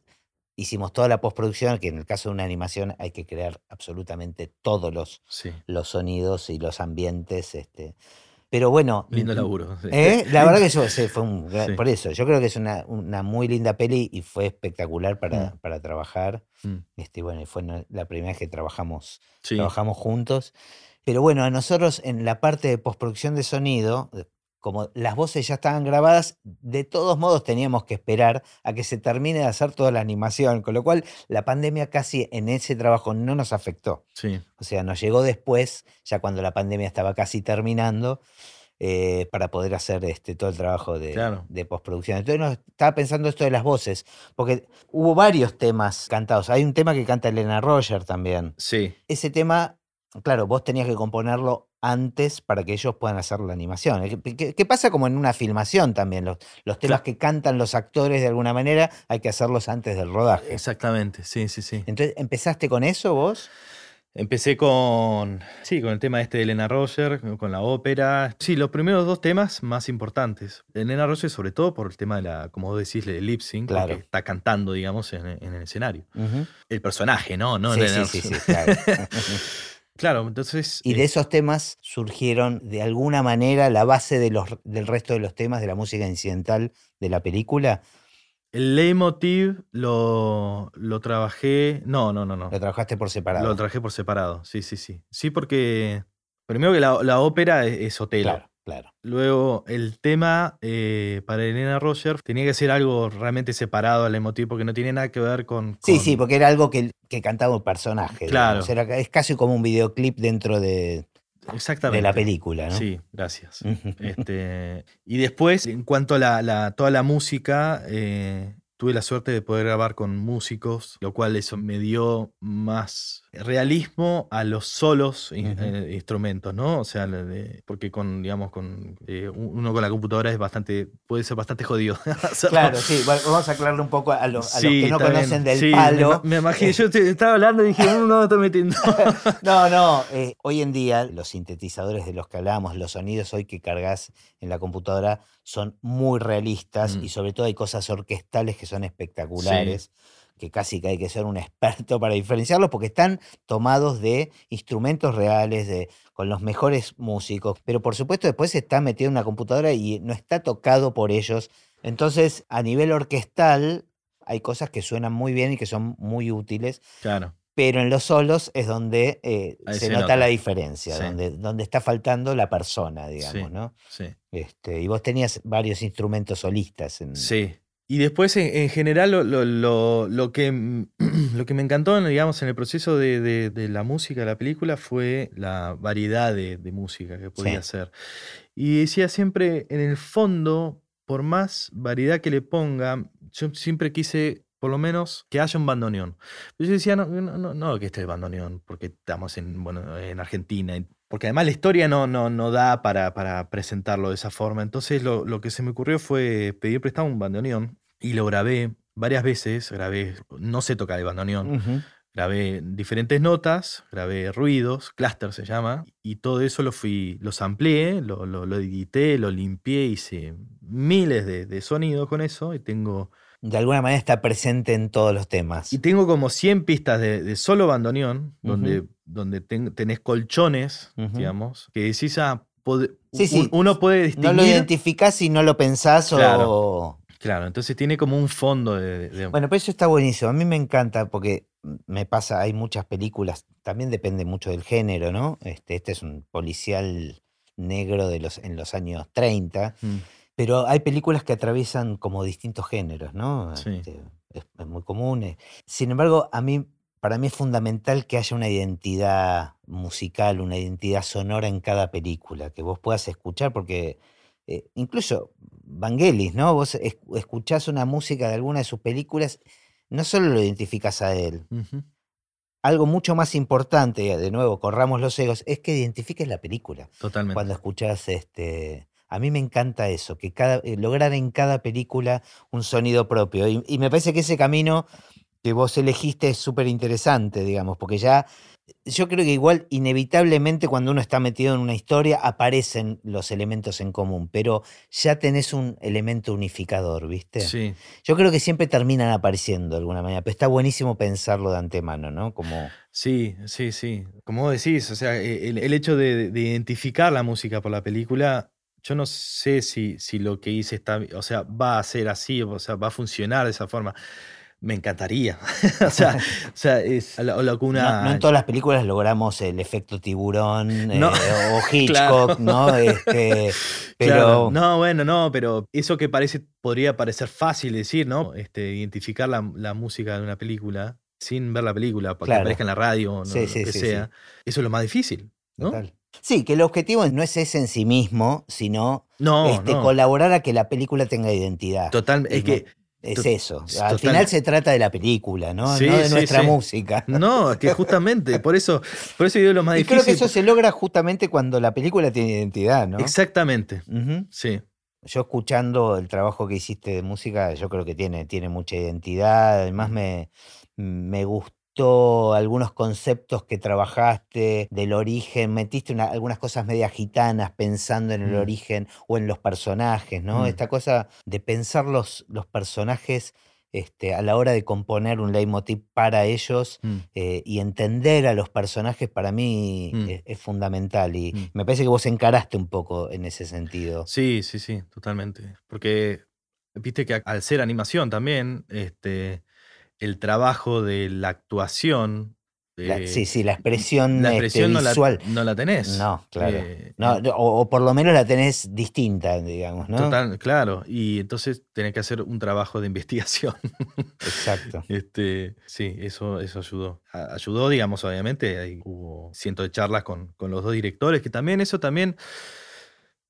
Speaker 1: hicimos toda la postproducción, que en el caso de una animación hay que crear absolutamente todos los,
Speaker 2: Sí.
Speaker 1: los sonidos y los ambientes. Este. Pero bueno,
Speaker 2: Lindo laburo. sí.
Speaker 1: ¿eh? la verdad que eso fue un
Speaker 2: Sí.
Speaker 1: por eso, yo creo que es una, una muy linda peli y fue espectacular para,
Speaker 2: Mm.
Speaker 1: para trabajar.
Speaker 2: Mm,
Speaker 1: Este, bueno, fue la primera vez que trabajamos,
Speaker 2: Sí.
Speaker 1: trabajamos juntos. Pero bueno, a nosotros en la parte de postproducción de sonido, como las voces ya estaban grabadas, de todos modos teníamos que esperar a que se termine de hacer toda la animación, con lo cual la pandemia casi en ese trabajo no nos afectó.
Speaker 2: Sí.
Speaker 1: O sea, nos llegó después, ya cuando la pandemia estaba casi terminando, eh, para poder hacer este, todo el trabajo de,
Speaker 2: Claro.
Speaker 1: de postproducción. Entonces nos estaba pensando esto de las voces, porque hubo varios temas cantados. Hay un tema que canta Elena Roger también.
Speaker 2: Sí.
Speaker 1: Ese tema, claro, vos tenías que componerlo antes para que ellos puedan hacer la animación. ¿Qué, qué- qué pasa como en una filmación también? Los, los temas
Speaker 2: Claro.
Speaker 1: que cantan los actores de alguna manera hay que hacerlos antes del rodaje.
Speaker 2: Exactamente. Sí, sí, sí.
Speaker 1: Entonces, ¿empezaste con eso vos?
Speaker 2: Empecé con, sí, con el tema este de Elena Roger, con la ópera. Sí, los primeros dos temas más importantes. Elena Roger, sobre todo por el tema de la, como vos decís, el lip sync,
Speaker 1: Claro.
Speaker 2: porque está cantando, digamos, en, en el escenario. El personaje, ¿no? no
Speaker 1: Sí,
Speaker 2: Elena
Speaker 1: sí, sí, sí, claro.
Speaker 2: Claro, entonces.
Speaker 1: Y de esos temas surgieron de alguna manera la base de los, del resto de los temas de la música incidental de la película.
Speaker 2: el leitmotiv lo, lo trabajé. No, no, no, no.
Speaker 1: Lo trabajaste por separado.
Speaker 2: Lo trabajé por separado. Sí, sí, sí. Sí, porque. Primero que la, la ópera es, es Otelo.
Speaker 1: claro, claro.
Speaker 2: Luego, el tema eh, para Elena Roger tenía que ser algo realmente separado al emotivo, porque no tiene nada que ver con.
Speaker 1: Sí,
Speaker 2: con-
Speaker 1: sí, porque era algo que, que cantaba un personaje.
Speaker 2: Claro.
Speaker 1: es casi como un videoclip dentro de,
Speaker 2: Exactamente.
Speaker 1: de la película, ¿no?
Speaker 2: Sí, gracias. Este, y después, en cuanto a la, la- toda la música, eh, tuve la suerte de poder grabar con músicos, lo cual eso me dio más realismo a los solos eh, instrumentos, ¿no? O sea, de- porque con, digamos, con eh, uno con la computadora es bastante, puede ser bastante jodido.
Speaker 1: Claro, sí. Bueno, vamos a aclararle un poco a los, a los
Speaker 2: Sí,
Speaker 1: que no
Speaker 2: bien.
Speaker 1: conocen del
Speaker 2: Sí, me
Speaker 1: palo.
Speaker 2: ima- Me, imaginé, yo te- estaba hablando y dije, "Uh, no me estoy metiendo.
Speaker 1: No, no. eh, hoy en día los sintetizadores de los que hablábamos, los sonidos hoy que cargas en la computadora son muy realistas
Speaker 2: Mm.
Speaker 1: y sobre todo hay cosas orquestales que son espectaculares, que casi que hay que ser un experto para diferenciarlos porque están tomados de instrumentos reales, de, con los mejores músicos. Pero por supuesto después está metido en una computadora y no está tocado por ellos. Entonces, a nivel orquestal, hay cosas que suenan muy bien y que son muy útiles
Speaker 2: Claro,
Speaker 1: pero en los solos es donde eh, se,
Speaker 2: se
Speaker 1: nota,
Speaker 2: nota.
Speaker 1: la diferencia,
Speaker 2: Sí.
Speaker 1: donde, donde está faltando la persona, digamos,
Speaker 2: Sí.
Speaker 1: ¿no?
Speaker 2: sí.
Speaker 1: Este, y vos tenías varios instrumentos solistas. En,
Speaker 2: Sí. Y después, en, en general, lo, lo- lo- lo que, lo que me encantó, digamos, en el proceso de, de- de la música de la película fue la variedad de, de música que podía
Speaker 1: Sí.
Speaker 2: hacer. Y decía siempre, en el fondo, por más variedad que le ponga, yo siempre quise, por lo menos, que haya un bandoneón. Pero yo decía, no, no, no, no que esté el bandoneón, porque estamos en, bueno, en Argentina. Porque además la historia no, no, no da para, para presentarlo de esa forma. Entonces lo, lo que se me ocurrió fue pedir prestado un bandoneón y lo grabé varias veces. Grabé, no sé tocar el bandoneón.
Speaker 1: Ujú.
Speaker 2: Grabé diferentes notas, grabé ruidos, cluster se llama, y todo eso lo fui, lo amplié, lo, lo, lo edité, lo limpié, hice miles de, de sonidos con eso, y tengo,
Speaker 1: De alguna manera está presente en todos los temas.
Speaker 2: y tengo como 100 pistas de, de solo bandoneón, donde,
Speaker 1: Ujú.
Speaker 2: donde ten- tenés colchones, digamos, que decís, ah,
Speaker 1: Sí,
Speaker 2: un-
Speaker 1: sí.
Speaker 2: uno puede
Speaker 1: No
Speaker 2: distinguir.
Speaker 1: lo identificás si no lo pensás
Speaker 2: Claro.
Speaker 1: o...
Speaker 2: Claro, entonces tiene como un fondo de... de-
Speaker 1: Bueno, pero eso está buenísimo. A mí me encanta porque me pasa, hay muchas películas, también depende mucho del género, ¿no? Este, este es un policial negro de los, en los años 30,
Speaker 2: Mm,
Speaker 1: pero hay películas que atraviesan como distintos géneros, ¿no?
Speaker 2: Sí.
Speaker 1: Este, es, es muy común. eh. Sin embargo, a mí, para mí es fundamental que haya una identidad musical, una identidad sonora en cada película, que vos puedas escuchar, porque eh, incluso Vangelis, ¿no? Vos es- escuchás una música de alguna de sus películas, no solo lo identificas a él, algo mucho más importante, de nuevo, corramos los egos, es que identifiques la película
Speaker 2: Totalmente.
Speaker 1: cuando escuchas este. A mí me encanta eso, que cada, eh, lograr en cada película un sonido propio. Y, y me parece que ese camino que vos elegiste es súper interesante, digamos, porque ya yo creo que igual inevitablemente cuando uno está metido en una historia aparecen los elementos en común, pero ya tenés un elemento unificador, ¿viste?
Speaker 2: Sí.
Speaker 1: Yo creo que siempre terminan apareciendo de alguna manera, pero está buenísimo pensarlo de antemano, ¿no? Como...
Speaker 2: Sí, sí, sí. Como decís, o sea, e, el, el hecho de, de identificar la música por la película yo no sé si, si lo que hice está, o sea, va a ser así, o sea, va a funcionar de esa forma. Me encantaría. o, sea, o sea, es lo, lo que una...
Speaker 1: No, no en todas las películas logramos el efecto tiburón no, eh, o Hitchcock, claro. ¿no? Este, pero...
Speaker 2: Claro. No, bueno, no, pero eso que parece, podría parecer fácil decir, ¿no? Este, identificar la, la música de una película sin ver la película, para claro. que aparezca en la radio, ¿no?
Speaker 1: sí,
Speaker 2: lo
Speaker 1: sí,
Speaker 2: que
Speaker 1: sí,
Speaker 2: sea. Eso es lo más difícil, ¿no?
Speaker 1: Total. Sí, que el objetivo no es ese en sí mismo, sino
Speaker 2: no,
Speaker 1: este,
Speaker 2: no.
Speaker 1: colaborar a que la película tenga identidad.
Speaker 2: Total, es que
Speaker 1: es eso. Al final se trata de la película, ¿no?
Speaker 2: Sí,
Speaker 1: no de
Speaker 2: sí,
Speaker 1: nuestra
Speaker 2: sí.
Speaker 1: música.
Speaker 2: No, que justamente, por eso, por eso digo lo más
Speaker 1: y
Speaker 2: difícil.
Speaker 1: creo que eso se logra justamente cuando la película tiene identidad, ¿no?
Speaker 2: Exactamente.
Speaker 1: Uh -huh.
Speaker 2: Sí.
Speaker 1: Yo escuchando el trabajo que hiciste de música, yo creo que tiene, tiene mucha identidad. Además me, me gustó algunos conceptos que trabajaste del origen, metiste una, algunas cosas media gitanas pensando en el
Speaker 2: Mm.
Speaker 1: origen o en los personajes, ¿no?
Speaker 2: Mm.
Speaker 1: Esta cosa de pensar los, los personajes este, a la hora de componer un leitmotiv para ellos
Speaker 2: Mm.
Speaker 1: eh, y entender a los personajes para mí
Speaker 2: Mm.
Speaker 1: es, es fundamental y
Speaker 2: Mm.
Speaker 1: me parece que vos encaraste un poco en ese sentido.
Speaker 2: Sí, sí, sí, totalmente. Porque viste que al ser animación también, este, el trabajo de la actuación.
Speaker 1: La-
Speaker 2: eh,
Speaker 1: sí, sí, la expresión,
Speaker 2: la
Speaker 1: este,
Speaker 2: expresión no, la,
Speaker 1: visual.
Speaker 2: no la tenés.
Speaker 1: No, claro.
Speaker 2: Eh,
Speaker 1: No,
Speaker 2: eh,
Speaker 1: no, o, o por lo menos la tenés distinta, digamos, ¿no?
Speaker 2: Total, claro. Y entonces tenés que hacer un trabajo de investigación.
Speaker 1: Exacto.
Speaker 2: Este, sí, eso, eso ayudó. A- ayudó, digamos, obviamente. Ahí hubo cientos de charlas con, con los dos directores, que también eso también.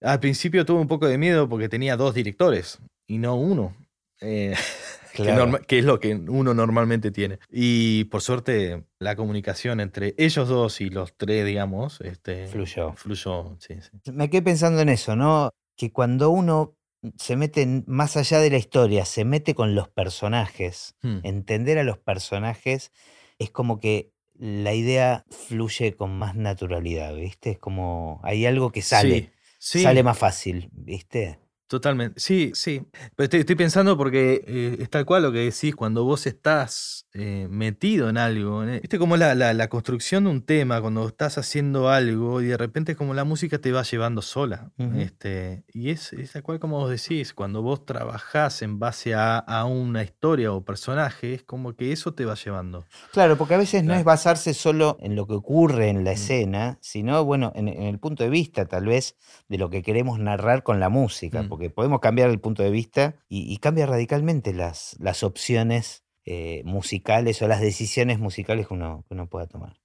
Speaker 2: Al principio tuve un poco de miedo porque tenía dos directores y no uno. Eh, que,
Speaker 1: Claro.
Speaker 2: norma- que es lo que uno normalmente tiene. Y por suerte, la comunicación entre ellos dos y los tres, digamos, este,
Speaker 1: Fluyó.
Speaker 2: fluyó, sí, sí.
Speaker 1: Me quedé pensando en eso, ¿no? Que cuando uno se mete en- más allá de la historia, se mete con los personajes,
Speaker 2: Hmm.
Speaker 1: entender a los personajes, es como que la idea fluye con más naturalidad, ¿viste? Es como hay algo que sale,
Speaker 2: Sí, sí.
Speaker 1: sale más fácil, ¿viste?
Speaker 2: Totalmente, sí, sí. Pero estoy, estoy pensando porque eh, es tal cual lo que decís, cuando vos estás eh, metido en algo, ¿eh? viste como la, la, la construcción de un tema, cuando estás haciendo algo y de repente es como la música te va llevando sola. Este, y es, es tal cual como vos decís, cuando vos trabajás en base a, a una historia o personaje, es como que eso te va llevando.
Speaker 1: Claro, porque a veces no es basarse solo en lo que ocurre en la
Speaker 2: Mm.
Speaker 1: escena, sino, bueno, en, en el punto de vista tal vez de lo que queremos narrar con la música,
Speaker 2: Mm.
Speaker 1: porque podemos cambiar el punto de vista y, y cambia radicalmente las, las opciones eh, musicales o las decisiones musicales que uno, que uno pueda tomar.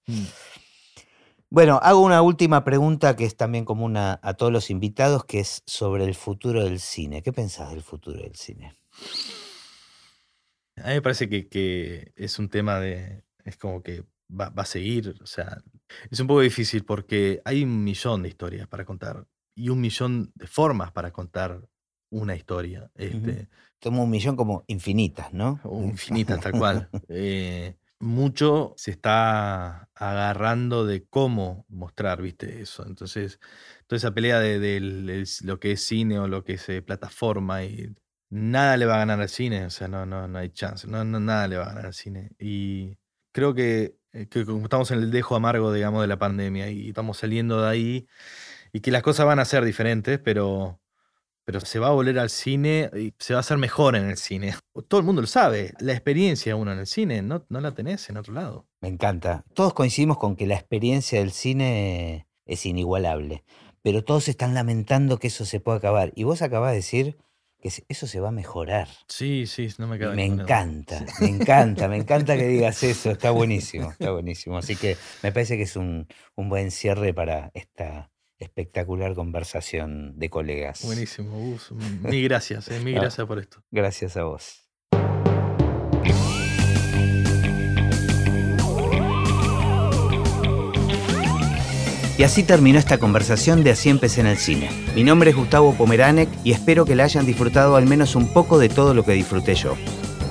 Speaker 1: Bueno, hago una última pregunta que es también común a, a todos los invitados, que es sobre el futuro del cine. ¿Qué pensás del futuro del cine?
Speaker 2: A mí me parece que, que es un tema de. Es como que va, va a seguir. O sea, es un poco difícil porque hay un millón de historias para contar y un millón de formas para contar una historia. Este,
Speaker 1: un millón como infinitas, ¿no?
Speaker 2: o infinitas, tal cual. Eh, mucho se está agarrando de cómo mostrar, viste, eso. Entonces, toda esa pelea de, lo que es cine o lo que es eh, plataforma y nada le va a ganar al cine, o sea, no, no, no hay chance, no, no, nada le va a ganar al cine. Y creo que, eh, que como estamos en el dejo amargo, digamos, de la pandemia y estamos saliendo de ahí y que las cosas van a ser diferentes, pero, pero se va a volver al cine y se va a hacer mejor en el cine. Todo el mundo lo sabe, la experiencia de uno en el cine no, no la tenés en otro lado.
Speaker 1: Me encanta. Todos coincidimos con que la experiencia del cine es inigualable, pero todos están lamentando que eso se pueda acabar. Y vos acabás de decir que eso se va a mejorar.
Speaker 2: Sí, sí, no me cabe
Speaker 1: me encanta, me encanta, me encanta que digas eso. Está buenísimo, está buenísimo. Así que me parece que es un, un buen cierre para esta espectacular conversación de colegas.
Speaker 2: Buenísimo, Gus. Mil gracias, eh, mil gracias por esto.
Speaker 1: Gracias a vos. Y así terminó esta conversación de Así empecé en el cine. Mi nombre es Gustavo Pomeranek y espero que la hayan disfrutado al menos un poco de todo lo que disfruté yo.